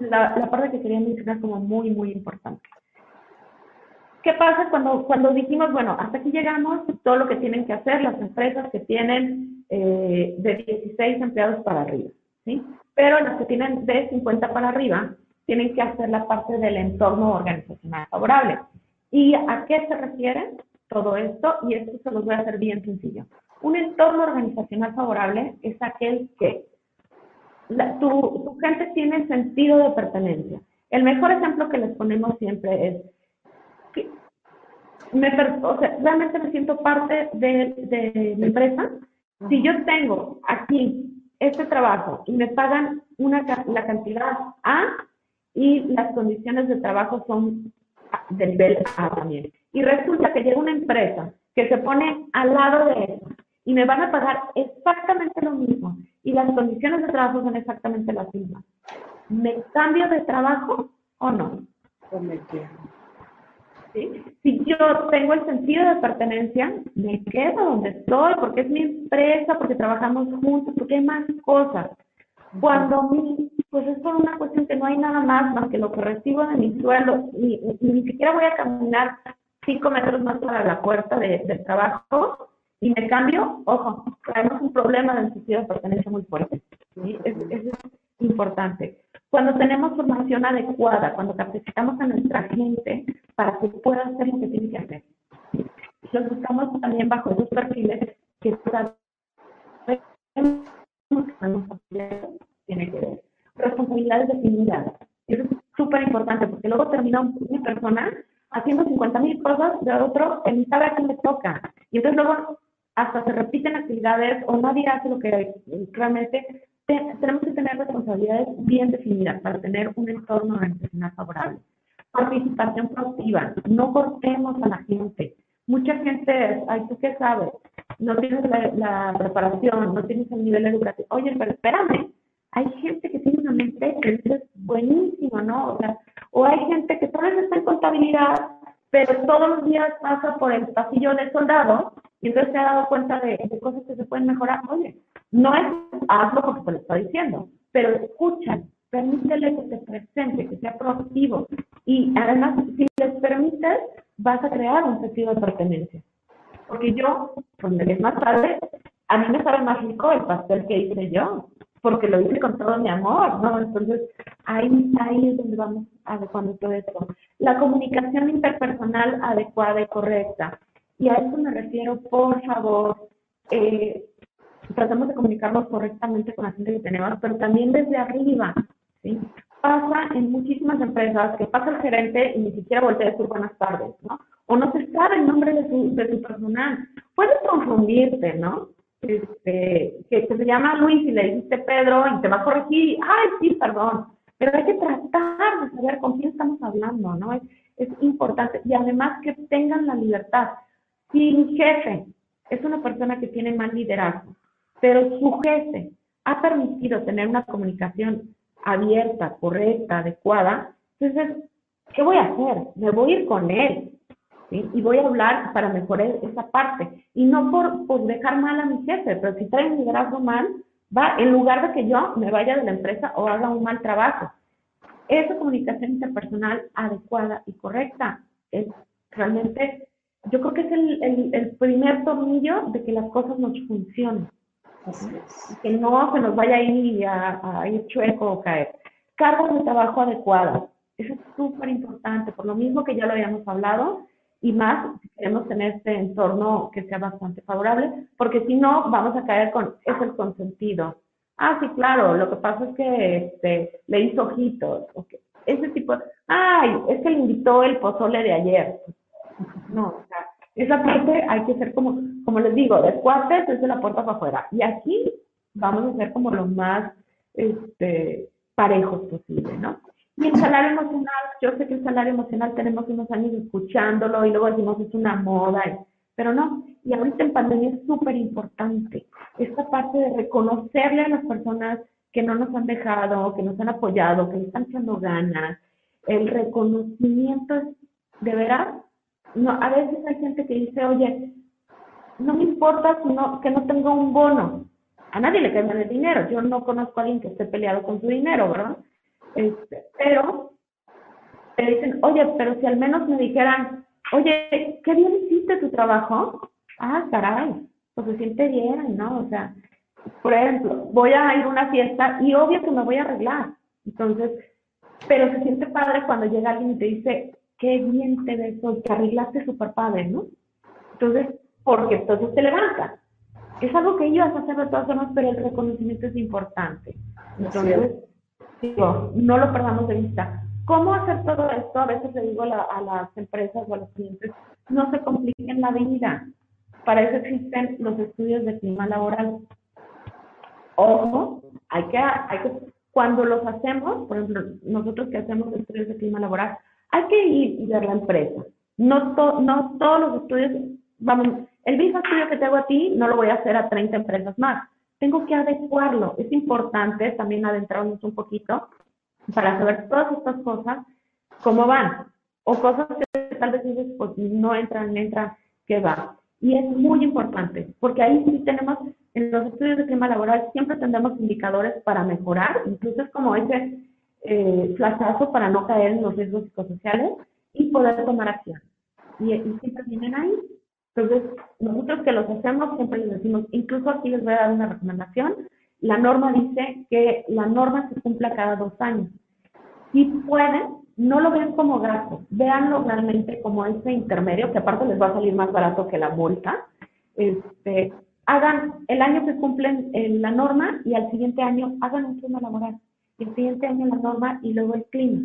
Speaker 2: la, la parte que quería mencionar como muy, muy importante. ¿Qué pasa cuando, cuando dijimos, bueno, hasta aquí llegamos, todo lo que tienen que hacer las empresas que tienen eh, de 16 empleados para arriba, ¿sí? Pero las que tienen de 50 para arriba tienen que hacer la parte del entorno organizacional favorable. ¿Y a qué se refiere todo esto? Y esto se los voy a hacer bien sencillo Un entorno organizacional favorable es aquel que tu, gente tiene sentido de pertenencia. El mejor ejemplo que les ponemos siempre es que me, o sea, realmente me siento parte de, de mi empresa. Si yo tengo aquí este trabajo y me pagan una, la cantidad A y las condiciones de trabajo son del nivel A también. Y resulta que llega una empresa que se pone al lado de eso y me van a pagar exactamente lo mismo y las condiciones de trabajo son exactamente las mismas. ¿Me cambio de trabajo o no?
Speaker 1: O me quedo.
Speaker 2: Si yo tengo el sentido de pertenencia, me quedo donde estoy, porque es mi empresa, porque trabajamos juntos, porque hay más cosas. Cuando mi, pues es por una cuestión que no hay nada más más que lo que recibo de mi suelo y, ni siquiera voy a caminar cinco metros más para la puerta del trabajo y me cambio, ojo, tenemos un problema de sentido de pertenencia muy fuerte. ¿sí? Eso es importante. Cuando tenemos formación adecuada, cuando capacitamos a nuestra gente para que pueda hacer lo que tiene que hacer. Los buscamos también bajo esos perfiles que tiene que ver. Responsabilidades definidas. Eso es súper importante porque luego termina una persona haciendo 50 mil cosas de otro en sabe a quién le toca. Y entonces luego hasta se repiten actividades o nadie hace lo que realmente tenemos que tener responsabilidades bien definidas para tener un entorno organizacional favorable. Participación proactiva, no cortemos a la gente. Mucha gente ay, ¿tú qué sabes? No tienes la, preparación, no tienes el nivel educativo. Oye, pero espérame, hay gente que tiene una mente que es buenísima, ¿no? O, sea, o hay gente que tal vez está en contabilidad, pero todos los días pasa por el pasillo de soldado y entonces se ha dado cuenta de, cosas que se pueden mejorar. Oye, no es hazlo porque te lo está diciendo, pero escucha, permítele que te presente, que sea proactivo. Y además, si les permites, vas a crear un sentido de pertenencia. Porque yo, cuando es más tarde, a mí me sabe más rico el pastel que hice yo, porque lo hice con todo mi amor, ¿no? Entonces, ahí, ahí es donde vamos adecuando todo esto. La comunicación interpersonal adecuada y correcta. Y a eso me refiero, por favor, eh, tratamos de comunicarnos correctamente con la gente que tenemos, pero también desde arriba, ¿sí? Pasa en muchísimas empresas que pasa el gerente y ni siquiera voltea a decir buenas tardes, ¿no? O no se sabe el nombre de su, de su personal. Puedes confundirte, ¿no? Este, que, se llama Luis y le dice Pedro y te va a corregir, ay, sí, perdón. Pero hay que tratar de saber con quién estamos hablando, ¿no? Es, es importante. Y además que tengan la libertad. Si mi jefe es una persona que tiene mal liderazgo, pero su jefe ha permitido tener una comunicación abierta, correcta, adecuada, entonces, ¿qué voy a hacer? Me voy a ir con él, ¿sí? Y voy a hablar para mejorar esa parte. Y no por, por dejar mal a mi jefe, pero si trae un liderazgo mal, va, en lugar de que yo me vaya de la empresa o haga un mal trabajo. Esa comunicación interpersonal adecuada y correcta es realmente, yo creo que es el, el primer tornillo de que las cosas nos funcionen. Que no se nos vaya a ir a, ir chueco o caer. Cargas de trabajo adecuadas. Eso es súper importante, por lo mismo que ya lo habíamos hablado, y más si queremos tener este entorno que sea bastante favorable, porque si no, vamos a caer con, es el consentido. Ah, sí, claro, lo que pasa es que este, le hizo ojitos. Ese tipo, ay, es que le invitó el pozole de ayer. No, o sea, esa parte hay que ser como, como les digo, de cuates desde la puerta para afuera. Y aquí vamos a ser como lo más este, parejos posible, ¿no? Y el salario emocional, yo sé que el salario emocional tenemos unos años escuchándolo y luego decimos es una moda, pero no. Y ahorita en pandemia es súper importante esta parte de reconocerle a las personas que no nos han dejado, que nos han apoyado, que están echando ganas. El reconocimiento es de veras no, a veces hay gente que dice, oye, no me importa sino que no tenga un bono. A nadie le queda el dinero. Yo no conozco a alguien que esté peleado con su dinero, ¿verdad? Este, pero te dicen, oye, pero si al menos me dijeran, oye, qué bien hiciste tu trabajo. Ah, caray, pues se siente bien, ¿no? O sea, por ejemplo, voy a ir a una fiesta y obvio que me voy a arreglar. Entonces, pero se siente padre cuando llega alguien y te dice, qué bien te ves hoy, que arreglaste súper padre, ¿no? Entonces, porque entonces te levanta. es algo que ellos hacen de todas formas, pero el reconocimiento es importante. Entonces, no lo perdamos de vista. ¿Cómo hacer todo esto? A veces le digo a las empresas o a los clientes, no se compliquen la vida. Para eso existen los estudios de clima laboral. Ojo, hay que, hay que, cuando los hacemos, por ejemplo, nosotros que hacemos estudios de clima laboral, hay que ir y ver la empresa. No, no todos los estudios, vamos, el mismo estudio que te hago a ti, no lo voy a hacer a 30 empresas más. Tengo que adecuarlo. Es importante también adentrarnos un poquito para saber todas estas cosas, cómo van. O cosas que tal vez dices, pues no entran, entran, ¿qué va? Y es muy importante, porque ahí sí tenemos, en los estudios de clima laboral, siempre tendremos indicadores para mejorar, incluso es como ese eh, para no caer en los riesgos psicosociales y poder tomar acción. Y, y siempre vienen ahí. Entonces, nosotros que los hacemos siempre les decimos, incluso aquí les voy a dar una recomendación, la norma dice que la norma se cumpla cada dos años. Si pueden, no lo vean como gasto, véanlo realmente como ese intermedio, que aparte les va a salir más barato que la multa. Este, hagan el año que cumplen la norma y al siguiente año hagan un clima laboral. El siguiente año la norma y luego el clima.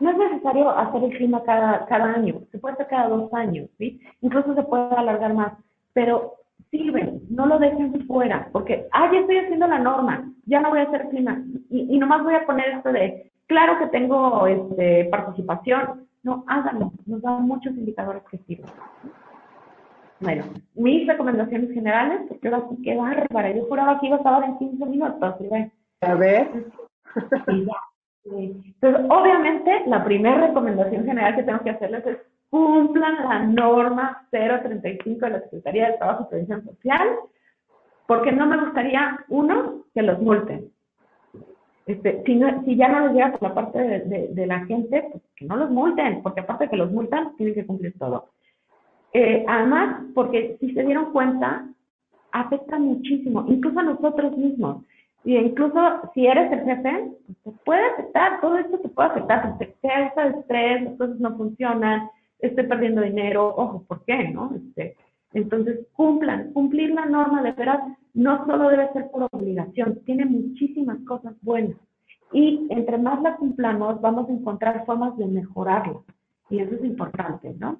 Speaker 2: No es necesario hacer el clima cada, cada año, se puede hacer cada dos años, ¿sí? Incluso se puede alargar más, pero sirven, no lo dejen fuera, porque, ah, ya estoy haciendo la norma, ya no voy a hacer clima, y, y nomás voy a poner esto de, claro que tengo este, participación, no, háganlo, nos dan muchos indicadores que sirven. Bueno, mis recomendaciones generales, porque ahora sí que bárbara, yo juraba que iba a estar en 15 minutos, ¿sí?
Speaker 1: A ver.
Speaker 2: Y ya, entonces, obviamente, la primera recomendación general que tengo que hacerles es cumplan la norma 035 de la Secretaría de Trabajo y Prevención Social, porque no me gustaría, uno, que los multen. Este, si, si ya no les llega por la parte de, la gente, pues que no los multen, porque aparte de que los multan, tienen que cumplir todo. Eh, además, porque si se dieron cuenta, afecta muchísimo, incluso a nosotros mismos. Y incluso si eres el jefe, pues, te puede afectar, todo esto te puede afectar, te causa estrés, las cosas no funcionan, estoy perdiendo dinero, ojo, ¿por qué? no? Este, entonces, cumplan, cumplir la norma de veras no solo debe ser por obligación, tiene muchísimas cosas buenas. Y entre más la cumplamos, vamos a encontrar formas de mejorarla. Y eso es importante, ¿no?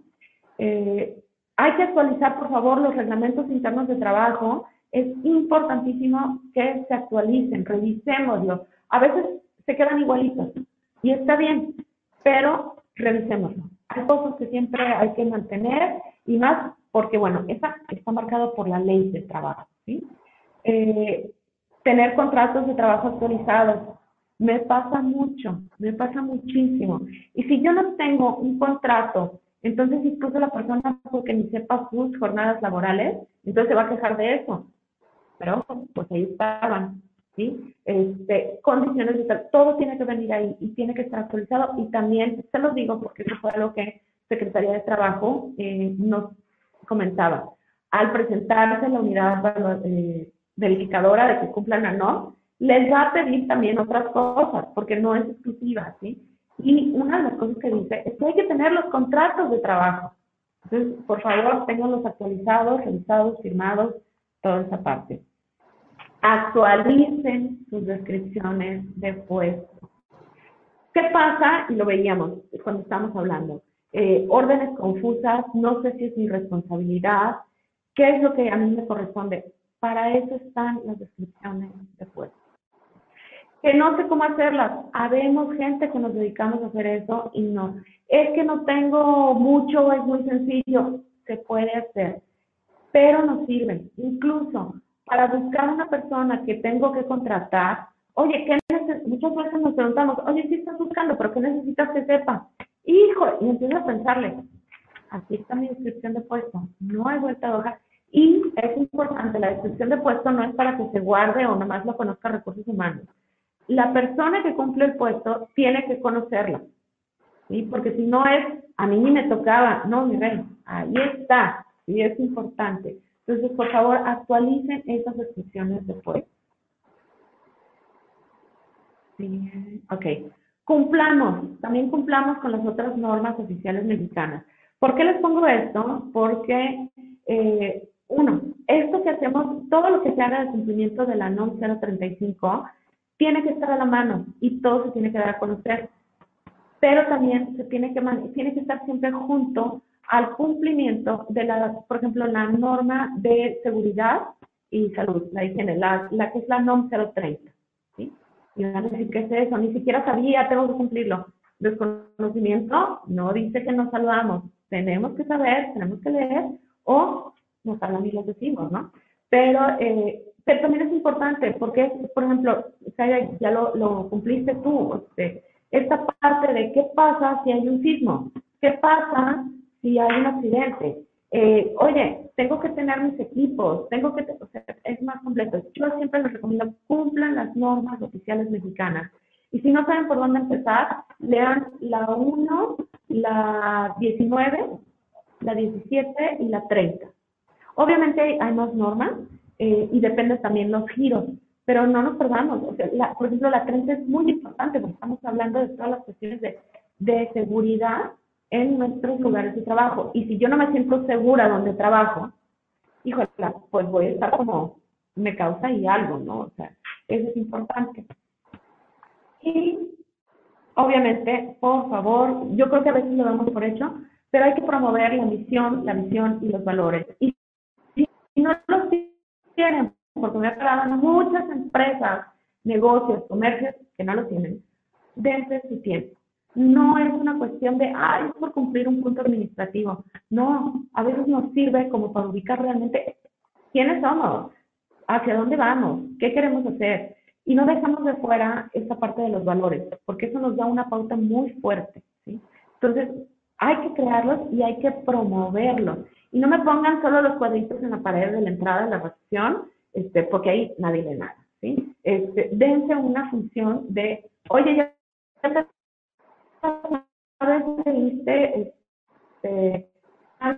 Speaker 2: Eh, hay que actualizar, por favor, los reglamentos internos de trabajo es importantísimo que se actualicen, revisémoslo. A veces se quedan igualitos y está bien, pero revisémoslo. Hay cosas que siempre hay que mantener y más porque, bueno, esa está marcado por la ley de trabajo, ¿sí? Eh, tener contratos de trabajo actualizados. Me pasa mucho, me pasa muchísimo. Y si yo no tengo un contrato, entonces incluso la persona porque ni sepa sus jornadas laborales, entonces se va a quejar de eso pero pues ahí estaban, ¿sí? Este, condiciones de todo tiene que venir ahí y tiene que estar actualizado y también, se los digo porque eso fue lo que Secretaría de Trabajo eh, nos comentaba. Al presentarse la unidad eh, verificadora de que cumplan la no, les va a pedir también otras cosas, porque no es exclusiva, ¿sí? Y una de las cosas que dice es que hay que tener los contratos de trabajo. Entonces, por favor, tenganlos actualizados, revisados, firmados, toda esa parte actualicen sus descripciones de puesto. ¿Qué pasa? Y lo veíamos cuando estamos hablando. Eh, órdenes confusas, no sé si es mi responsabilidad, qué es lo que a mí me corresponde. Para eso están las descripciones de puesto. Que no sé cómo hacerlas. Habemos gente que nos dedicamos a hacer eso y no. Es que no tengo mucho, es muy sencillo. Se puede hacer, pero no sirven. Incluso para buscar una persona que tengo que contratar, oye, ¿qué muchas veces nos preguntamos, oye, sí estás buscando, pero ¿qué necesitas que sepa? Hijo, y empiezo a pensarle, aquí está mi descripción de puesto, no hay vuelta de hoja. Y es importante, la descripción de puesto no es para que se guarde o nomás lo conozca recursos humanos. La persona que cumple el puesto tiene que conocerla, ¿sí? Porque si no es, a mí ni me tocaba, no, mi rey, ahí está, y es importante. Entonces, por favor, actualicen esas descripciones después. Bien, ok. Cumplamos, también cumplamos con las otras normas oficiales mexicanas. ¿Por qué les pongo esto? Porque, eh, uno, esto que hacemos, todo lo que se haga de cumplimiento de la NOM 035, tiene que estar a la mano y todo se tiene que dar a conocer. Pero también se tiene que, tiene que estar siempre junto al cumplimiento de la, por ejemplo, la norma de seguridad y salud, la higiene, la, la que es la NOM 030. ¿sí? Y van a decir, ¿qué es eso? Ni siquiera sabía, tengo que cumplirlo. Desconocimiento no dice que nos saludamos. Tenemos que saber, tenemos que leer o nos hablan y les decimos, ¿no? Pero, eh, pero también es importante porque, por ejemplo, ya lo, lo cumpliste tú, este, esta parte de qué pasa si hay un sismo, qué pasa si hay un accidente, eh, oye, tengo que tener mis equipos, tengo que, o sea, es más completo. Yo siempre les recomiendo cumplan las normas oficiales mexicanas. Y si no saben por dónde empezar, lean la 1, la 19, la 17 y la 30. Obviamente hay más normas eh, y depende también los giros, pero no nos perdamos. O sea, por ejemplo, la 30 es muy importante porque estamos hablando de todas las cuestiones de, de seguridad en nuestros lugares de trabajo. Y si yo no me siento segura donde trabajo, híjole, pues voy a estar como, me causa ahí algo, ¿no? O sea, eso es importante. Y obviamente, por favor, yo creo que a veces lo damos por hecho, pero hay que promover la misión, la visión y los valores. Y si no los tienen, porque me ha quedado muchas empresas, negocios, comercios que no lo tienen, dense su tiempo no es una cuestión de, ay, es por cumplir un punto administrativo. No, a veces nos sirve como para ubicar realmente quiénes somos, hacia dónde vamos, qué queremos hacer. Y no dejamos de fuera esta parte de los valores, porque eso nos da una pauta muy fuerte. Entonces, hay que crearlos y hay que promoverlos. Y no me pongan solo los cuadritos en la pared de la entrada de la recepción, este, porque ahí nadie ve nada. ¿sí? Este, dense una función de, oye, ya a veces viste, este,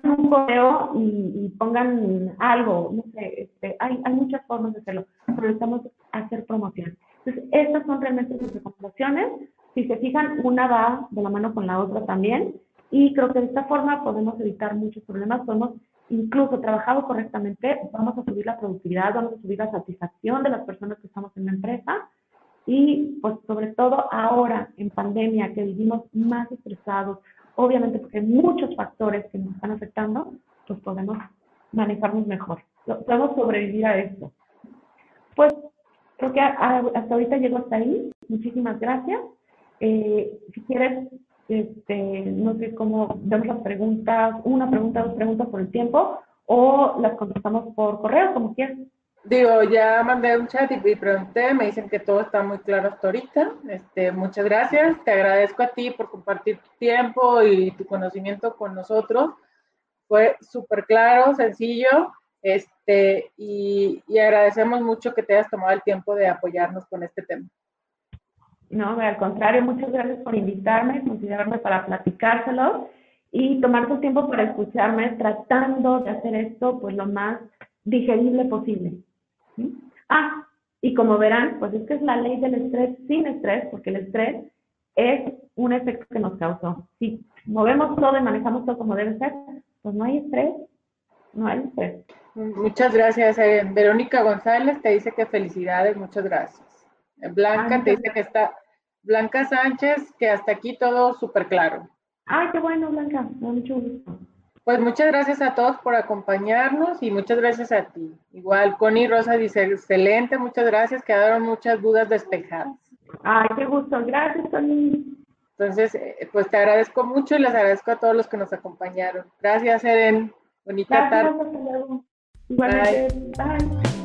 Speaker 2: un correo y, pongan algo, no sé, este, hay, hay muchas formas de hacerlo, pero necesitamos hacer promoción. Entonces, estas son realmente sus recomendaciones. Si se fijan, una va de la mano con la otra también, y creo que de esta forma podemos evitar muchos problemas, podemos incluso trabajado correctamente, vamos a subir la productividad, vamos a subir la satisfacción de las personas que estamos en la empresa, y pues sobre todo ahora en pandemia que vivimos más estresados, obviamente porque hay muchos factores que nos están afectando, pues podemos manejarnos mejor, podemos sobrevivir a esto. Pues creo que hasta ahorita llego hasta ahí, muchísimas gracias. Eh, si quieres, este, no sé cómo vemos las preguntas, una pregunta, dos preguntas por el tiempo, o las contestamos por correo, como quieras.
Speaker 1: Digo, ya mandé un chat y, pregunté, me dicen que todo está muy claro hasta ahorita. Este, muchas gracias, te agradezco a ti por compartir tu tiempo y tu conocimiento con nosotros. Fue súper claro, sencillo, este, y, y, agradecemos mucho que te hayas tomado el tiempo de apoyarnos con este tema.
Speaker 2: No, al contrario, muchas gracias por invitarme, considerarme para platicárselo y tomar tu tiempo para escucharme, tratando de hacer esto pues lo más digerible posible. Ah, y como verán, pues es que es la ley del estrés sin estrés, porque el estrés es un efecto que nos causó. Si movemos todo y manejamos todo como debe ser, pues no hay estrés, no hay estrés.
Speaker 1: Muchas gracias. Eh, Verónica González te dice que felicidades, muchas gracias. Blanca te dice que está, Blanca Sánchez, que hasta aquí todo súper claro.
Speaker 2: Ay, qué bueno, Blanca, mucho gusto.
Speaker 1: Pues muchas gracias a todos por acompañarnos y muchas gracias a ti. Igual, Connie Rosa dice, excelente, muchas gracias, quedaron muchas dudas despejadas.
Speaker 2: Ay, qué gusto, gracias, Connie.
Speaker 1: Entonces, eh, pues te agradezco mucho y les agradezco a todos los que nos acompañaron. Gracias, Eren. Bonita tarde.
Speaker 2: Bye.